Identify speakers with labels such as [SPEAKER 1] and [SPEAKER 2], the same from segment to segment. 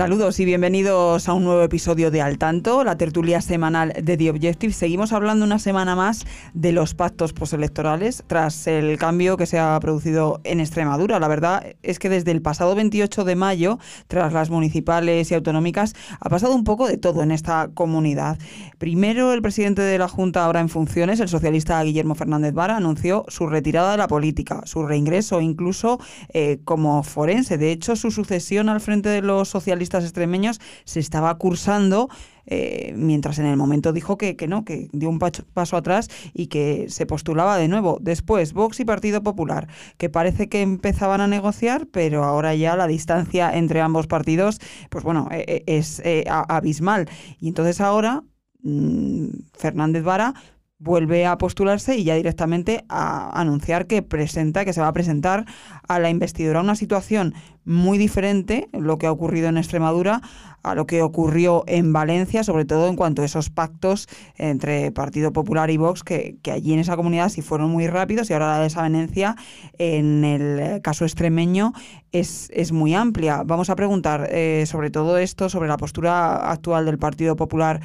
[SPEAKER 1] Saludos y bienvenidos a un nuevo episodio de Al Tanto, la tertulia semanal de The Objective. Seguimos hablando una semana más de los pactos postelectorales tras el cambio que se ha producido en Extremadura. La verdad es que desde el pasado 28 de mayo, tras las municipales y autonómicas, ha pasado un poco de todo en esta comunidad. Primero, el presidente de la Junta, ahora en funciones, el socialista Guillermo Fernández Vara, anunció su retirada de la política, su reingreso incluso eh, como forense. De hecho, su sucesión al frente de los socialistas extremeños se estaba cursando eh, mientras en el momento dijo que, que no, que dio un paso, atrás y que se postulaba de nuevo. Después, Vox y Partido Popular, que parece que empezaban a negociar, pero ahora ya la distancia entre ambos partidos, pues bueno, eh, eh, es abismal. Y entonces ahora mm, Fernández Vara vuelve a postularse y ya directamente a anunciar que presenta, que se va a presentar a la investidura. Una situación muy diferente, lo que ha ocurrido en Extremadura, a lo que ocurrió en Valencia, sobre todo en cuanto a esos pactos entre Partido Popular y Vox, que, allí en esa comunidad sí fueron muy rápidos y ahora la desavenencia en el caso extremeño es, es muy amplia. Vamos a preguntar eh, sobre todo esto, sobre la postura actual del Partido Popular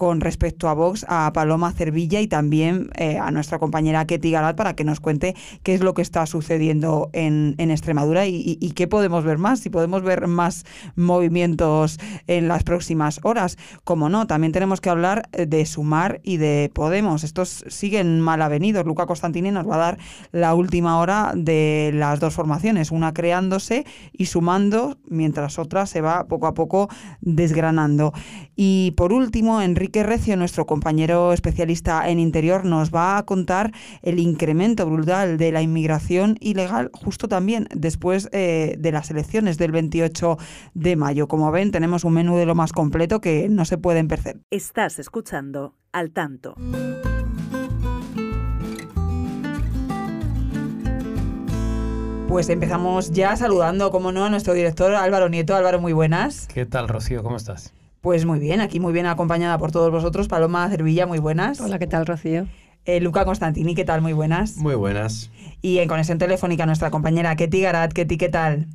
[SPEAKER 1] con respecto a Vox, a Paloma Cervilla y también eh, a nuestra compañera Ketty Galat para que nos cuente qué es lo que está sucediendo en, en Extremadura y, qué podemos ver más, si podemos ver más movimientos en las próximas horas. Como no, también tenemos que hablar de Sumar y de Podemos. Estos siguen mal avenidos. Luca Constantini nos va a dar la última hora de las dos formaciones, una creándose y sumando, mientras otra se va poco a poco desgranando. Y por último, Enrique Recio, nuestro compañero especialista en interior, nos va a contar el incremento brutal de la inmigración ilegal justo también después eh, de las elecciones del 28 de mayo. Como ven, tenemos un menú de lo más completo que no se pueden perder.
[SPEAKER 2] Estás escuchando al tanto.
[SPEAKER 1] Pues empezamos ya saludando, como no, a nuestro director Álvaro Nieto. Álvaro, muy buenas.
[SPEAKER 3] ¿Qué tal, Rocío? ¿Cómo estás?
[SPEAKER 1] Pues muy bien, aquí muy bien acompañada por todos vosotros. Paloma Cervilla, muy buenas.
[SPEAKER 4] Hola, ¿qué tal, Rocío?
[SPEAKER 1] Eh, Luca Constantini, ¿qué tal? Muy buenas.
[SPEAKER 5] Muy buenas.
[SPEAKER 1] Y en conexión telefónica nuestra compañera Ketty Garat. Ketty, ¿qué tal?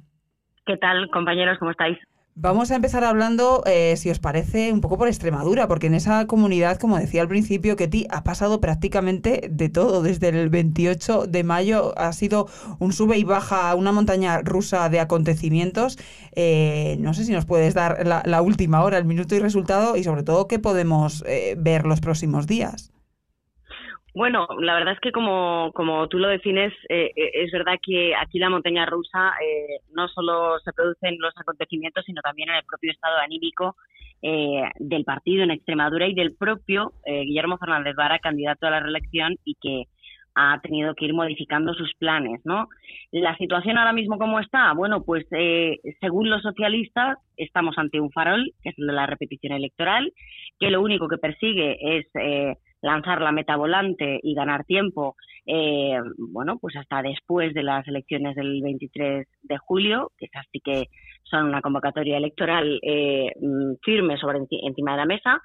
[SPEAKER 6] ¿Qué tal, compañeros? ¿Cómo estáis?
[SPEAKER 1] Vamos a empezar hablando, eh, si os parece, un poco por Extremadura, porque en esa comunidad, como decía al principio, Ketty, ha pasado prácticamente de todo. Desde el 28 de mayo ha sido un sube y baja, una montaña rusa de acontecimientos. Eh, no sé si nos puedes dar la, última hora, el minuto y resultado, y sobre todo qué podemos eh, ver los próximos días.
[SPEAKER 6] Bueno, la verdad es que como, como tú lo defines, eh, eh, es verdad que aquí la montaña rusa eh, no solo se producen los acontecimientos, sino también en el propio estado anímico del partido en Extremadura y del propio Guillermo Fernández Vara, candidato a la reelección y que ha tenido que ir modificando sus planes, ¿no? La situación ahora mismo cómo está, bueno, pues según los socialistas estamos ante un farol, que es el de la repetición electoral, que lo único que persigue es lanzar la meta volante y ganar tiempo, eh, bueno, pues hasta después de las elecciones del 23 de julio, que es así que son una convocatoria electoral eh, mm, firme sobre encima de la mesa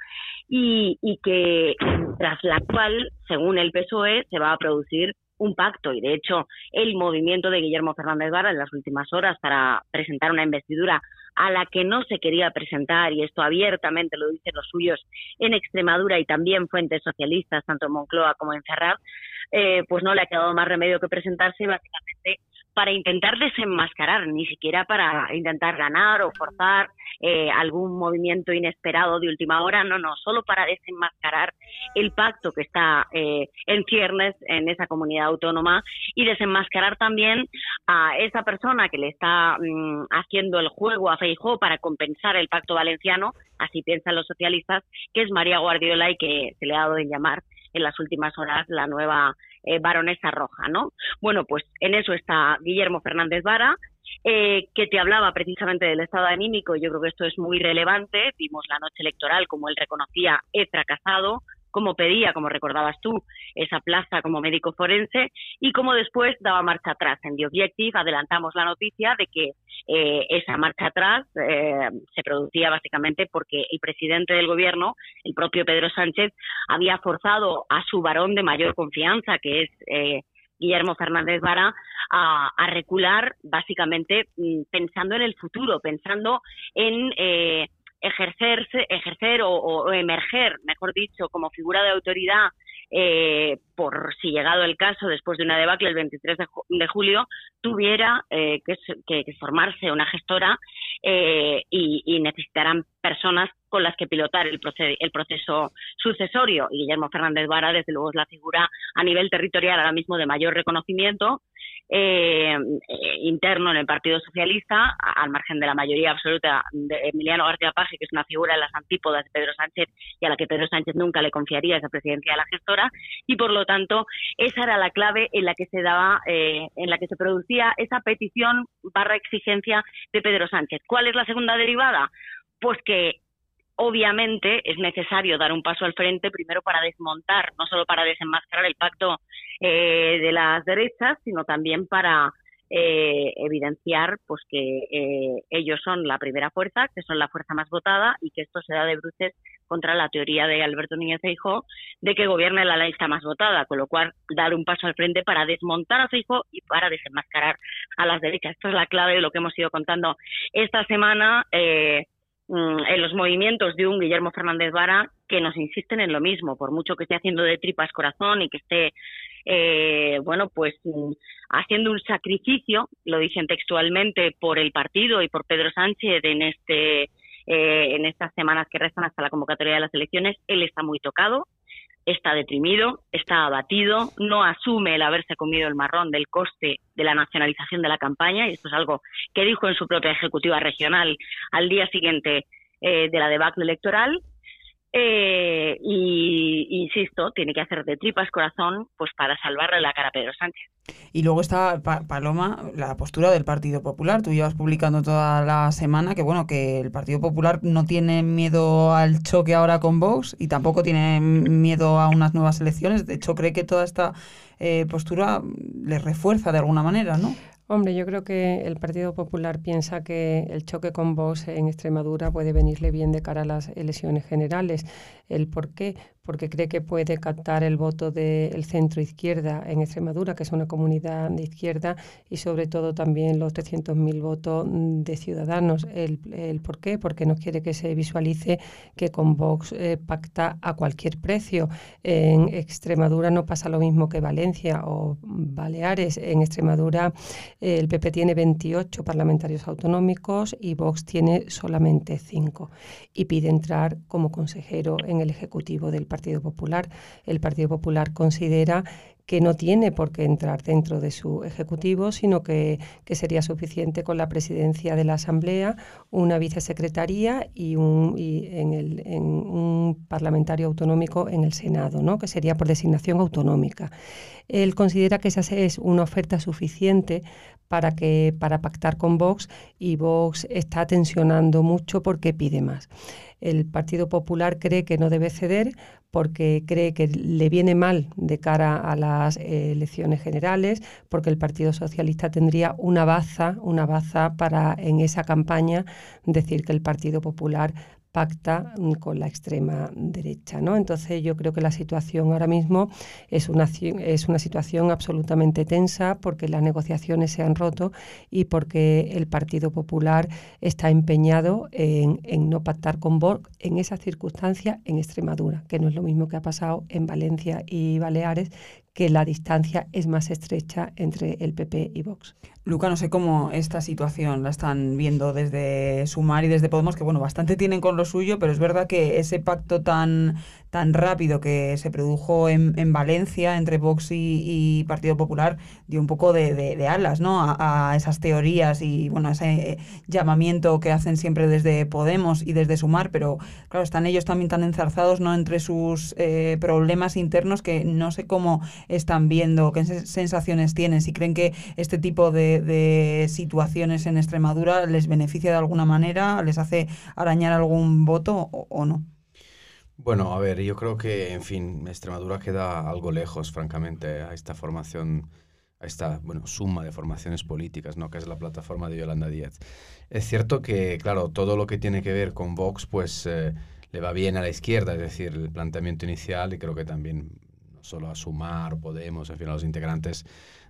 [SPEAKER 6] y, y que tras la cual, según el PSOE, se va a producir un pacto. Y de hecho el movimiento de Guillermo Fernández Vara en las últimas horas para presentar una investidura a la que no se quería presentar, y esto abiertamente lo dicen los suyos en Extremadura y también fuentes socialistas, tanto en Moncloa como en Ferrar, eh, pues no le ha quedado más remedio que presentarse básicamente para intentar desenmascarar, ni siquiera para intentar ganar o forzar eh, algún movimiento inesperado de última hora, no, no, solo para desenmascarar el pacto que está eh, en ciernes en esa comunidad autónoma y desenmascarar también a esa persona que le está mm, haciendo el juego a Feijó para compensar el pacto valenciano, así piensan los socialistas, que es María Guardiola y que se le ha dado en llamar en las últimas horas la nueva eh, baronesa roja, ¿no? Bueno, pues en eso está Guillermo Fernández Vara, eh, que te hablaba precisamente del estado anímico. Yo creo que esto es muy relevante. Vimos la noche electoral, como él reconocía, he fracasado, como pedía, como recordabas tú, esa plaza como médico forense y como después daba marcha atrás. En The Objective adelantamos la noticia de que eh, esa marcha atrás eh, se producía básicamente porque el presidente del gobierno, el propio Pedro Sánchez, había forzado a su varón de mayor confianza, que es eh, Guillermo Fernández Vara, a, recular básicamente mm, pensando en el futuro, pensando en ejercerse, ejercer o, emerger, mejor dicho, como figura de autoridad eh, por si llegado el caso después de una debacle el 23 de, julio tuviera eh, que, formarse una gestora eh, y, y, necesitarán personas con las que pilotar el, el proceso sucesorio. Y Guillermo Fernández Vara, desde luego, es la figura a nivel territorial ahora mismo de mayor reconocimiento eh, interno en el Partido Socialista, al margen de la mayoría absoluta de Emiliano García Paje, que es una figura de las antípodas de Pedro Sánchez y a la que Pedro Sánchez nunca le confiaría esa presidencia de la gestora, y por lo tanto esa era la clave en la que se daba, eh, en la que se producía esa petición barra exigencia de Pedro Sánchez. ¿Cuál es la segunda derivada? Pues que obviamente es necesario dar un paso al frente primero para desmontar, no solo para desenmascarar el pacto eh, de las derechas, sino también para eh, evidenciar pues que eh, ellos son la primera fuerza, que son la fuerza más votada y que esto se da de bruces contra la teoría de Alberto Núñez Feijóo de que gobierne la lista más votada, con lo cual dar un paso al frente para desmontar a Feijóo y para desenmascarar a las derechas. Esto es la clave de lo que hemos ido contando esta semana. Eh, en los movimientos de un Guillermo Fernández Vara que nos insisten en lo mismo, por mucho que esté haciendo de tripas corazón y que esté, eh, bueno, pues mm, haciendo un sacrificio, lo dicen textualmente, por el partido y por Pedro Sánchez en este eh, en estas semanas que restan hasta la convocatoria de las elecciones, él está muy tocado, está deprimido, está abatido, no asume el haberse comido el marrón del coste de la nacionalización de la campaña, y esto es algo que dijo en su propia ejecutiva regional al día siguiente eh, de la debacle electoral, eh, y insisto, tiene que hacer de tripas corazón pues para salvarle la cara a Pedro Sánchez.
[SPEAKER 1] Y luego está Paloma, la postura del Partido Popular. Tú llevas publicando toda la semana que bueno que el Partido Popular no tiene miedo al choque ahora con Vox y tampoco tiene miedo a unas nuevas elecciones. De hecho, cree que toda esta eh, postura le refuerza de alguna manera, ¿no?
[SPEAKER 3] Hombre, yo creo que el Partido Popular piensa que el choque con Vox en Extremadura puede venirle bien de cara a las elecciones generales. ¿El por qué? Porque cree que puede captar el voto del centro izquierda en Extremadura, que es una comunidad de izquierda, y sobre todo también los 300.000 votos de ciudadanos. El, por qué? Porque no quiere que se visualice que con Vox eh, pacta a cualquier precio. En Extremadura no pasa lo mismo que Valencia o Baleares. En Extremadura el PP tiene 28 parlamentarios autonómicos y Vox tiene solamente 5 y pide entrar como consejero en el Ejecutivo del Partido Partido Popular. El Partido Popular considera que no tiene por qué entrar dentro de su ejecutivo, sino que, sería suficiente con la presidencia de la Asamblea, una vicesecretaría y un, en un parlamentario autonómico en el Senado, ¿no? que sería por designación autonómica. Él considera que esa es una oferta suficiente para, que, para pactar con Vox y Vox está tensionando mucho porque pide más. El Partido Popular cree que no debe ceder porque cree que le viene mal de cara a las eh, elecciones generales, porque el Partido Socialista tendría una baza, una baza para en esa campaña decir que el Partido Popular pacta con la extrema derecha. ¿no? Entonces yo creo que la situación ahora mismo es una, es una situación absolutamente tensa porque las negociaciones se han roto y porque el Partido Popular está empeñado en, en no pactar con Vox en esa circunstancia en Extremadura, que no es lo mismo que ha pasado en Valencia y Baleares, que la distancia es más estrecha entre el PP y Vox.
[SPEAKER 1] Luca, no sé cómo esta situación la están viendo desde Sumar y desde Podemos, que bueno, bastante tienen con lo suyo, pero es verdad que ese pacto tan, tan rápido que se produjo en, en Valencia entre Vox y, Partido Popular dio un poco de, alas ¿no? A, esas teorías y bueno, ese eh, llamamiento que hacen siempre desde Podemos y desde Sumar, pero claro, están ellos también tan enzarzados ¿no? entre sus eh, problemas internos que no sé cómo están viendo, qué sensaciones tienen, si creen que este tipo de de, situaciones en Extremadura les beneficia de alguna manera, les hace arañar algún voto o, no?
[SPEAKER 4] Bueno, a ver, yo creo que, en fin, Extremadura queda algo lejos, francamente, a esta formación, a esta, bueno, suma de formaciones políticas, ¿no? Que es la plataforma de Yolanda Díaz. Es cierto que, claro, todo lo que tiene que ver con Vox, pues eh, le va bien a la izquierda, es decir, el planteamiento inicial, y creo que también solo a Sumar, Podemos, en fin, a los integrantes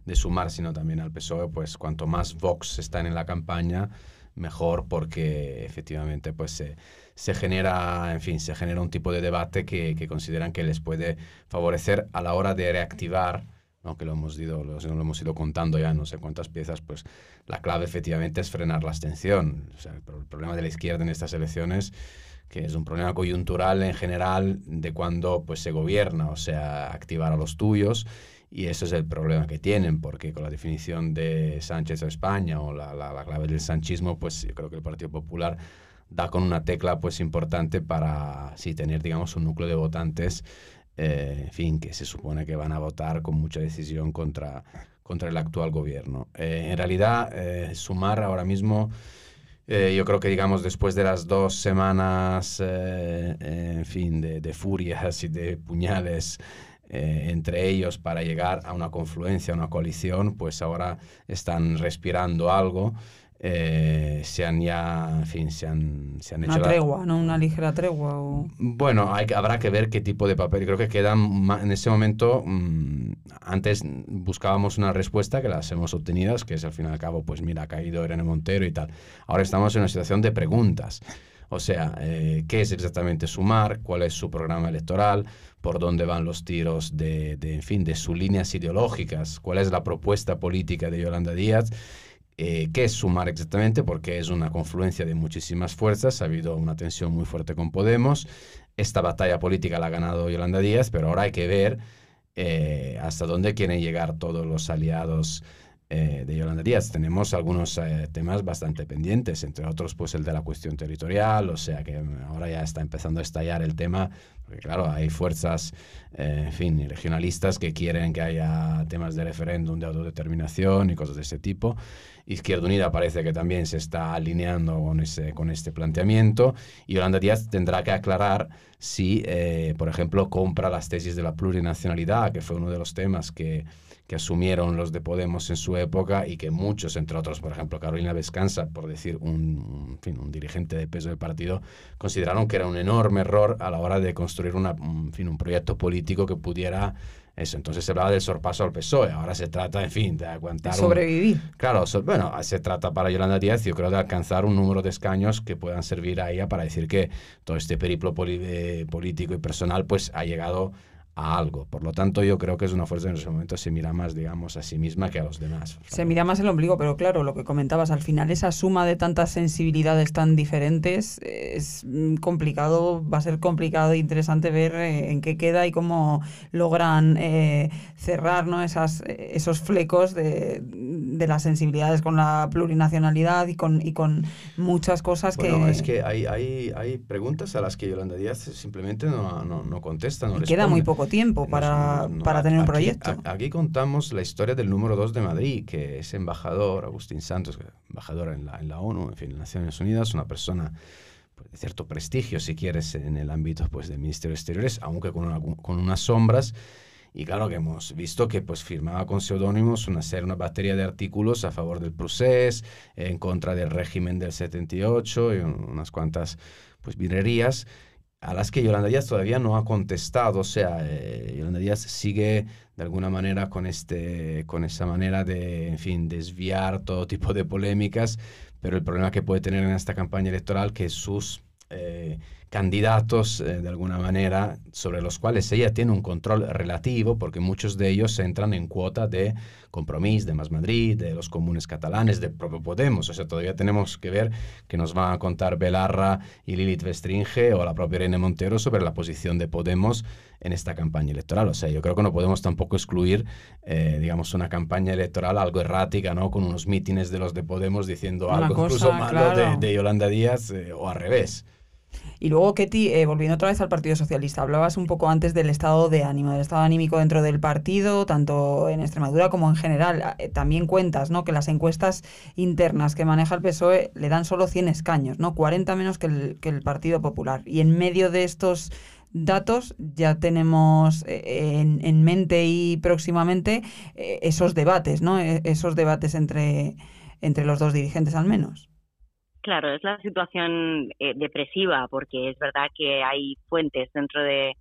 [SPEAKER 4] de Sumar, sino también al PSOE, pues cuanto más Vox están en la campaña, mejor, porque efectivamente, pues se se genera, en fin, se genera un tipo de debate que, que consideran que les puede favorecer a la hora de reactivar, ¿no? que lo hemos, ido, lo, lo, hemos ido contando ya no sé cuántas piezas, pues la clave efectivamente es frenar la abstención. O sea, el, el problema de la izquierda en estas elecciones que es un problema coyuntural en general de cuando pues se gobierna, o sea, activar a los tuyos y ese es el problema que tienen, porque con la definición de Sánchez o España o la, la, la clave del sanchismo, pues yo creo que el Partido Popular da con una tecla pues importante para sí, tener digamos un núcleo de votantes eh, fin que se supone que van a votar con mucha decisión contra contra el actual gobierno. Eh, en realidad eh, sumar ahora mismo eh, yo creo que digamos después de las dos semanas en fin de, de, furias y de puñales entre ellos para llegar a una confluencia, a una coalición, pues ahora están respirando algo eh, se han ya, en fin, se han, se han
[SPEAKER 1] hecho... Una tregua, la... ¿no? Una ligera tregua. O...
[SPEAKER 4] Bueno, hay, habrá que ver qué tipo de papel. Creo que quedan, en ese momento, mmm, antes buscábamos una respuesta que las hemos obtenido, que es al fin y al cabo, pues mira, ha caído Irene Montero y tal. Ahora estamos en una situación de preguntas. O sea, eh, ¿qué es exactamente Sumar? ¿Cuál es su programa electoral? ¿Por dónde van los tiros de, de, en fin, de sus líneas ideológicas? ¿Cuál es la propuesta política de Yolanda Díaz? Eh, ¿Qué es sumar exactamente? Porque es una confluencia de muchísimas fuerzas, ha habido una tensión muy fuerte con Podemos, esta batalla política la ha ganado Yolanda Díaz, pero ahora hay que ver eh, hasta dónde quieren llegar todos los aliados eh, de Yolanda Díaz. Tenemos algunos temas bastante pendientes, entre otros pues el de la cuestión territorial, o sea que ahora ya está empezando a estallar el tema, claro, hay fuerzas, eh, en fin, regionalistas que quieren que haya temas de referéndum, de autodeterminación y cosas de ese tipo. Izquierda Unida parece que también se está alineando con, ese, con este planteamiento y Yolanda Díaz tendrá que aclarar si, eh, por ejemplo, compra las tesis de la plurinacionalidad, que fue uno de los temas que que asumieron los de Podemos en su época y que muchos, entre otros, por ejemplo, Carolina Vescanza, por decir un, en fin, un dirigente de peso del partido, consideraron que era un enorme error a la hora de construir una, en fin, un proyecto político que pudiera eso. Entonces se hablaba del sorpaso al PSOE. Ahora se trata, en fin, de aguantar.
[SPEAKER 1] De sobrevivir.
[SPEAKER 4] Un, claro, so, bueno, se trata para Yolanda Díaz, yo creo, de alcanzar un número de escaños que puedan servir a ella para decir que todo este periplo poli, eh, político y personal, pues ha llegado a algo. Por lo tanto, yo creo que es una fuerza que en ese momento se mira más, digamos, a sí misma que a los demás.
[SPEAKER 1] Se mira más el ombligo, pero claro, lo que comentabas, al final esa suma de tantas sensibilidades tan diferentes es complicado, va a ser complicado e interesante ver eh, en qué queda y cómo logran eh, cerrar ¿no? Esas, esos flecos de, de, las sensibilidades con la plurinacionalidad y con, y con muchas cosas
[SPEAKER 4] bueno,
[SPEAKER 1] que...
[SPEAKER 4] es que hay, hay, hay preguntas a las que Yolanda Díaz simplemente no, no, no contesta, no
[SPEAKER 1] y queda muy poco tiempo para, no, no, para tener un
[SPEAKER 4] aquí,
[SPEAKER 1] proyecto.
[SPEAKER 4] Aquí contamos la historia del número 2 de Madrid, que es embajador, Agustín Santos, embajador en la, en la ONU, en fin, en Naciones Unidas, una persona pues, de cierto prestigio, si quieres, en el ámbito pues, del Ministerio de Exteriores, aunque con, una, con unas sombras. Y claro que hemos visto que pues firmaba con seudónimos una serie, una batería de artículos a favor del procés, en contra del régimen del 78 y unas cuantas pues virrerías a las que Yolanda Díaz todavía no ha contestado. O sea, eh, Yolanda Díaz sigue de alguna manera con, este, con esa manera de, en fin, desviar todo tipo de polémicas, pero el problema que puede tener en esta campaña electoral que sus eh, candidatos, eh, de alguna manera, sobre los cuales ella tiene un control relativo, porque muchos de ellos entran en cuota de Compromís, de Más Madrid, de los comunes catalanes, de propio Podemos. O sea, todavía tenemos que ver que nos van a contar Belarra y Lilith Vestringe o la propia Irene Montero sobre la posición de Podemos en esta campaña electoral. O sea, yo creo que no podemos tampoco excluir, eh, digamos, una campaña electoral algo errática, ¿no? Con unos mítines de los de Podemos diciendo
[SPEAKER 1] Una
[SPEAKER 4] algo
[SPEAKER 1] cosa,
[SPEAKER 4] incluso malo
[SPEAKER 1] claro.
[SPEAKER 4] de, de, Yolanda Díaz eh, o al revés.
[SPEAKER 1] Y luego, Ketty, eh, volviendo otra vez al Partido Socialista, hablabas un poco antes del estado de ánimo, del estado anímico dentro del partido, tanto en Extremadura como en general. Eh, también cuentas ¿no? que las encuestas internas que maneja el PSOE le dan solo 100 escaños, ¿no? 40 menos que el, que el Partido Popular. Y en medio de estos datos, ya tenemos eh, en, mente y próximamente eh, esos debates, ¿no? E, esos debates entre, entre los dos dirigentes al menos.
[SPEAKER 6] Claro, es la situación eh, depresiva porque es verdad que hay fuentes dentro de,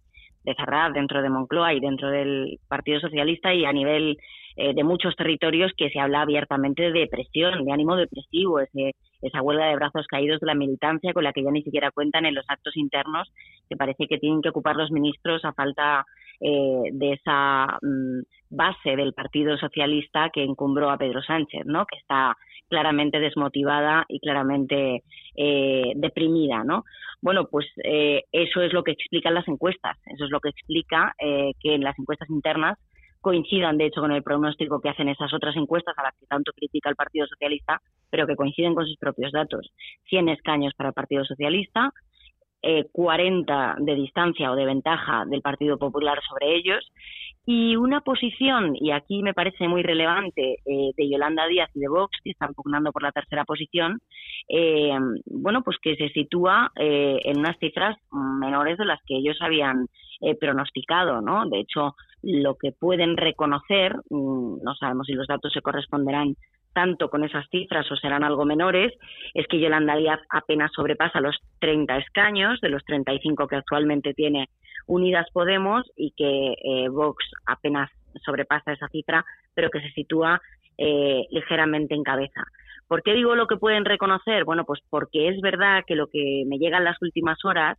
[SPEAKER 6] de dentro de Moncloa y dentro del Partido Socialista y a nivel eh, de muchos territorios que se habla abiertamente de depresión, de ánimo depresivo, ese, esa huelga de brazos caídos de la militancia con la que ya ni siquiera cuentan en los actos internos que parece que tienen que ocupar los ministros a falta eh, de esa mm, base del Partido Socialista que encumbró a Pedro Sánchez, ¿no? que está claramente desmotivada y claramente eh, deprimida, ¿no? Bueno, pues eh, eso es lo que explican las encuestas, eso es lo que explica eh, que en las encuestas internas coincidan, de hecho, con el pronóstico que hacen esas otras encuestas a las que tanto critica el Partido Socialista, pero que coinciden con sus propios datos. 100 escaños para el Partido Socialista, 40 de distancia o de ventaja del Partido Popular sobre ellos y una posición, y aquí me parece muy relevante, eh, de Yolanda Díaz y de Vox, que están pugnando por la tercera posición, eh, bueno, pues que se sitúa eh, en unas cifras menores de las que ellos habían pronosticado, ¿no? De hecho, lo que pueden reconocer, mm, no sabemos si los datos se corresponderán tanto con esas cifras o serán algo menores, es que Yolanda Díaz apenas sobrepasa los 30 escaños de los 35 que actualmente tiene Unidas Podemos y que eh, Vox apenas sobrepasa esa cifra, pero que se sitúa eh, ligeramente en cabeza. ¿Por qué digo lo que pueden reconocer? Bueno, pues porque es verdad que lo que me llega en las últimas horas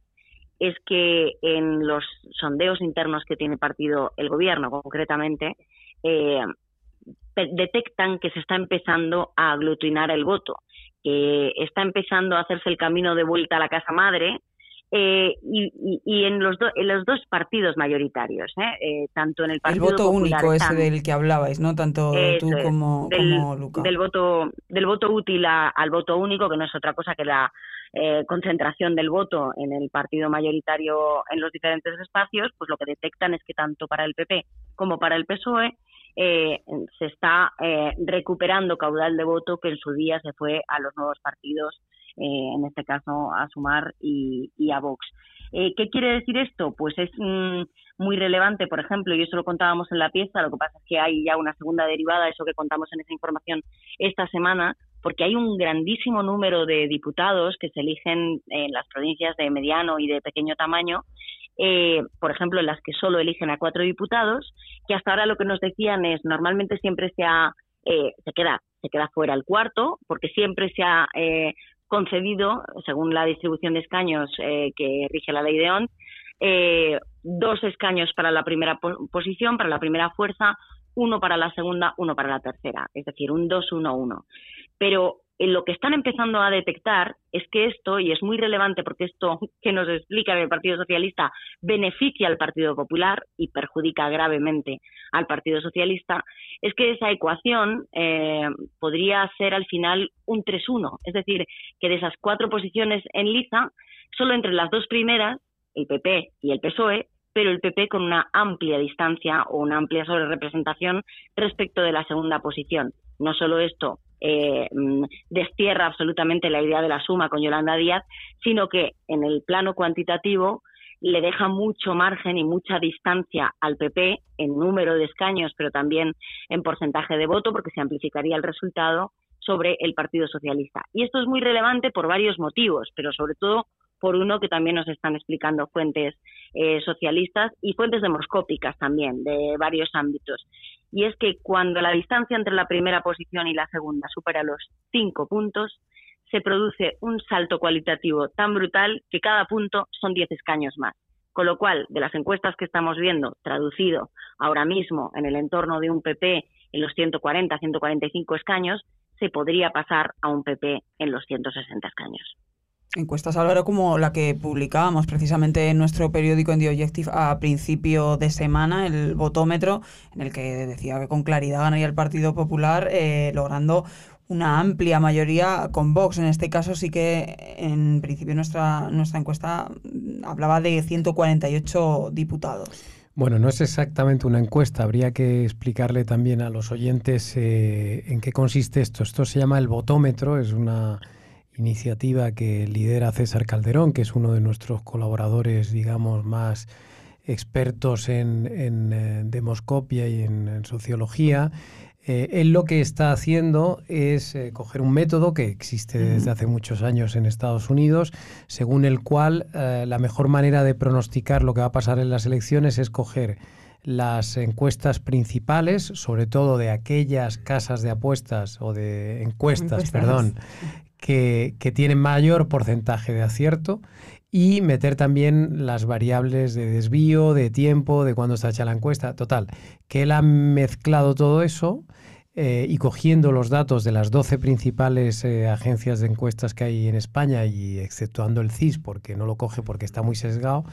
[SPEAKER 6] es que en los sondeos internos que tiene partido el gobierno, concretamente, eh, detectan que se está empezando a aglutinar el voto, que está empezando a hacerse el camino de vuelta a la casa madre eh, y, en, los en los dos partidos mayoritarios, ¿eh? eh tanto en el Partido
[SPEAKER 1] El voto único ese del que hablabais, ¿no? Tanto tú como,
[SPEAKER 6] del,
[SPEAKER 1] como Luca.
[SPEAKER 6] Del voto, del voto útil al voto único, que no es otra cosa que la eh, concentración del voto en el partido mayoritario en los diferentes espacios, pues lo que detectan es que tanto para el PP como para el PSOE eh, se está eh, recuperando caudal de voto que en su día se fue a los nuevos partidos, eh, en este caso a Sumar y, a Vox. ¿Qué quiere decir esto? Pues es mm, muy relevante, por ejemplo, y eso lo contábamos en la pieza, lo que pasa es que hay ya una segunda derivada, eso que contamos en esa información esta semana, porque hay un grandísimo número de diputados que se eligen en las provincias de mediano y de pequeño tamaño eh, por ejemplo, en las que solo eligen a cuatro diputados, que hasta ahora lo que nos decían es normalmente siempre se, ha, eh, se, queda, se queda fuera el cuarto, porque siempre se ha eh, concedido, según la distribución de escaños que rige la ley de ONT, dos escaños para la primera posición, para la primera fuerza, uno para la segunda, uno para la tercera, es decir, un 2-1-1. Pero lo que están empezando a detectar es que esto, y es muy relevante porque esto que nos explica el Partido Socialista beneficia al Partido Popular y perjudica gravemente al Partido Socialista, es que esa ecuación eh, podría ser al final un 3-1, es decir, que de esas cuatro posiciones en liza, solo entre las dos primeras, el PP y el PSOE, pero el PP con una amplia distancia o una amplia sobrerepresentación respecto de la segunda posición. No solo esto eh, mm, destierra absolutamente la idea de la suma con Yolanda Díaz, sino que en el plano cuantitativo le deja mucho margen y mucha distancia al PP en número de escaños, pero también en porcentaje de voto, porque se amplificaría el resultado sobre el Partido Socialista. Y esto es muy relevante por varios motivos, pero sobre todo por uno que también nos están explicando fuentes eh, socialistas y fuentes demoscópicas también de varios ámbitos. Y es que cuando la distancia entre la primera posición y la segunda supera los cinco puntos, se produce un salto cualitativo tan brutal que cada punto son diez escaños más. Con lo cual, de las encuestas que estamos viendo, traducido ahora mismo en el entorno de un PP en los 140, 145 escaños, se podría pasar a un PP en los 160 escaños
[SPEAKER 1] encuestas Álvaro como la que publicábamos precisamente en nuestro periódico en The Objective a principio de semana, el votómetro, en el que decía que con claridad ganaría el Partido Popular, eh, logrando una amplia mayoría con Vox. En este caso sí que en principio nuestra, nuestra encuesta hablaba de 148 diputados.
[SPEAKER 5] Bueno, no es exactamente una encuesta, habría que explicarle también a los oyentes eh, en qué consiste esto. Esto se llama el votómetro, es una iniciativa que lidera César Calderón, que es uno de nuestros colaboradores, digamos, más expertos en, en demoscopia y en sociología. Eh, él lo que está haciendo es eh, coger un método que existe desde hace muchos años en Estados Unidos, según el cual eh, la mejor manera de pronosticar lo que va a pasar en las elecciones es coger las encuestas principales, sobre todo de aquellas casas de apuestas o de encuestas, perdón, que, que tienen mayor porcentaje de acierto y meter también las variables de desvío, de tiempo, de cuándo está hecha la encuesta. Total, que él ha mezclado todo eso eh, y cogiendo los datos de las 12 principales eh, agencias de encuestas que hay en España y exceptuando el CIS porque no lo coge porque está muy sesgado,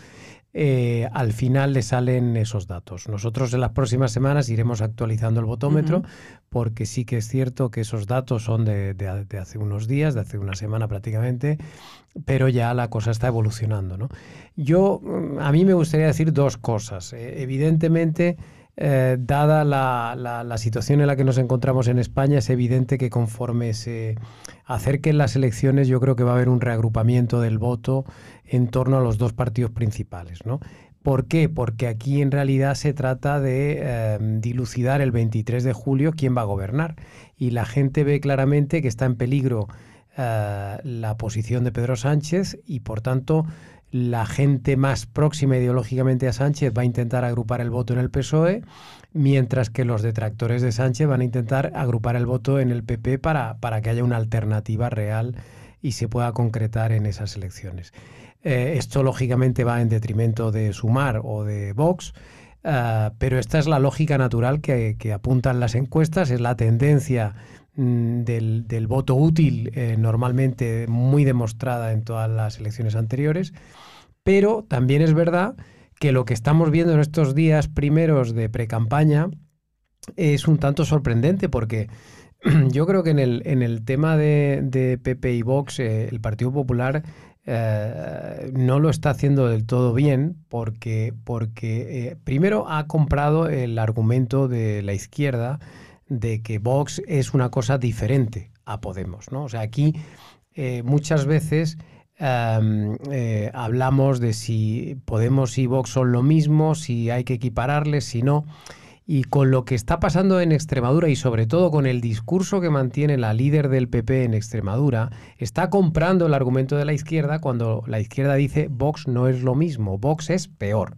[SPEAKER 5] eh, al final le salen esos datos. Nosotros en las próximas semanas iremos actualizando el botómetro porque sí que es cierto que esos datos son de, de, hace unos días, de hace una semana prácticamente, pero ya la cosa está evolucionando. ¿no? Yo, mm, a mí me gustaría decir dos cosas. evidentemente, eh, dada la, situación en la que nos encontramos en España, es evidente que conforme se acerquen las elecciones, yo creo que va a haber un reagrupamiento del voto en torno a los dos partidos principales. ¿no? ¿Por qué? Porque aquí en realidad se trata de eh, dilucidar el 23 de julio quién va a gobernar. Y la gente ve claramente que está en peligro eh, la posición de Pedro Sánchez y por tanto la gente más próxima ideológicamente a Sánchez va a intentar agrupar el voto en el PSOE, mientras que los detractores de Sánchez van a intentar agrupar el voto en el PP para, para que haya una alternativa real y se pueda concretar en esas elecciones. Eh, esto lógicamente va en detrimento de Sumar o de Vox, eh, pero esta es la lógica natural que, apuntan las encuestas, es la tendencia mm, del, voto útil eh, normalmente muy demostrada en todas las elecciones anteriores. Pero también es verdad que lo que estamos viendo en estos días primeros de pre-campaña es un tanto sorprendente porque yo creo que en el, en el tema de, de PP y Vox, eh, el Partido Popular eh, no lo está haciendo del todo bien porque, porque eh, primero ha comprado el argumento de la izquierda de que Vox es una cosa diferente a Podemos. ¿no? O sea, aquí muchas veces hablamos de si Podemos y Vox son lo mismo, si hay que equipararles, si no. Y con lo que está pasando en Extremadura y sobre todo con el discurso que mantiene la líder del PP en Extremadura, está comprando el argumento de la izquierda cuando la izquierda dice Vox no es lo mismo, Vox es peor.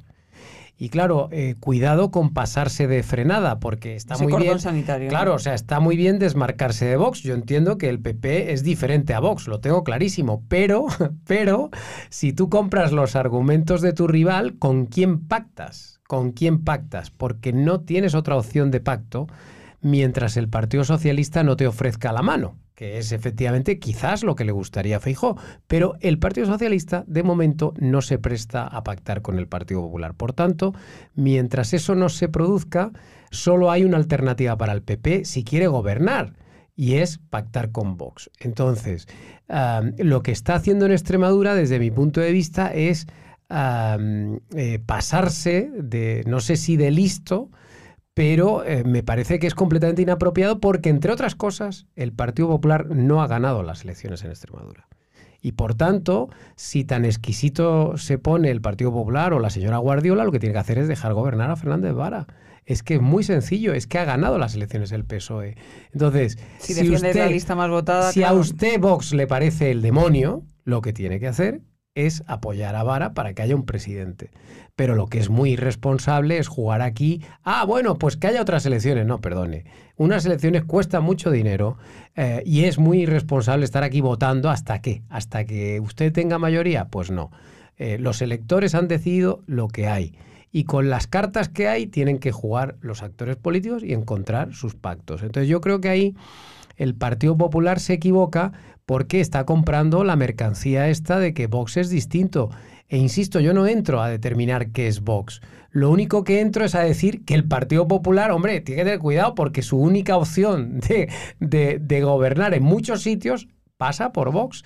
[SPEAKER 5] Y claro, eh, cuidado con pasarse de frenada, porque está muy bien.
[SPEAKER 1] sanitario.
[SPEAKER 5] Claro, o sea, está muy bien desmarcarse de Vox. Yo entiendo que el PP es diferente a Vox, lo tengo clarísimo. Pero, pero, si tú compras los argumentos de tu rival, ¿con quién pactas? ¿Con quién pactas? Porque no tienes otra opción de pacto mientras el Partido Socialista no te ofrezca la mano que es efectivamente quizás lo que le gustaría a Feijó, pero el Partido Socialista de momento no se presta a pactar con el Partido Popular. Por tanto, mientras eso no se produzca, solo hay una alternativa para el PP si quiere gobernar y es pactar con Vox. Entonces, lo que está haciendo en Extremadura, desde mi punto de vista, es eh, pasarse de, no sé si de listo, pero eh, me parece que es completamente inapropiado porque, entre otras cosas, el Partido Popular no ha ganado las elecciones en Extremadura. Y por tanto, si tan exquisito se pone el Partido Popular o la señora Guardiola, lo que tiene que hacer es dejar gobernar a Fernández Vara. Es que es muy sencillo, es que ha ganado las elecciones el PSOE. Entonces,
[SPEAKER 1] si, usted, la lista más votada,
[SPEAKER 5] si a usted Vox le parece el demonio, lo que tiene que hacer es apoyar a Vara para que haya un presidente. Pero lo que es muy irresponsable es jugar aquí, ah, bueno, pues que haya otras elecciones. No, perdone. Unas elecciones cuestan mucho dinero eh, y es muy irresponsable estar aquí votando hasta qué, hasta que usted tenga mayoría. Pues no. Eh, los electores han decidido lo que hay. Y con las cartas que hay tienen que jugar los actores políticos y encontrar sus pactos. Entonces yo creo que ahí el Partido Popular se equivoca porque está comprando la mercancía esta de que Vox es distinto. E insisto, yo no entro a determinar qué es Vox. Lo único que entro es a decir que el Partido Popular, hombre, tiene que tener cuidado porque su única opción de, gobernar en muchos sitios pasa por Vox.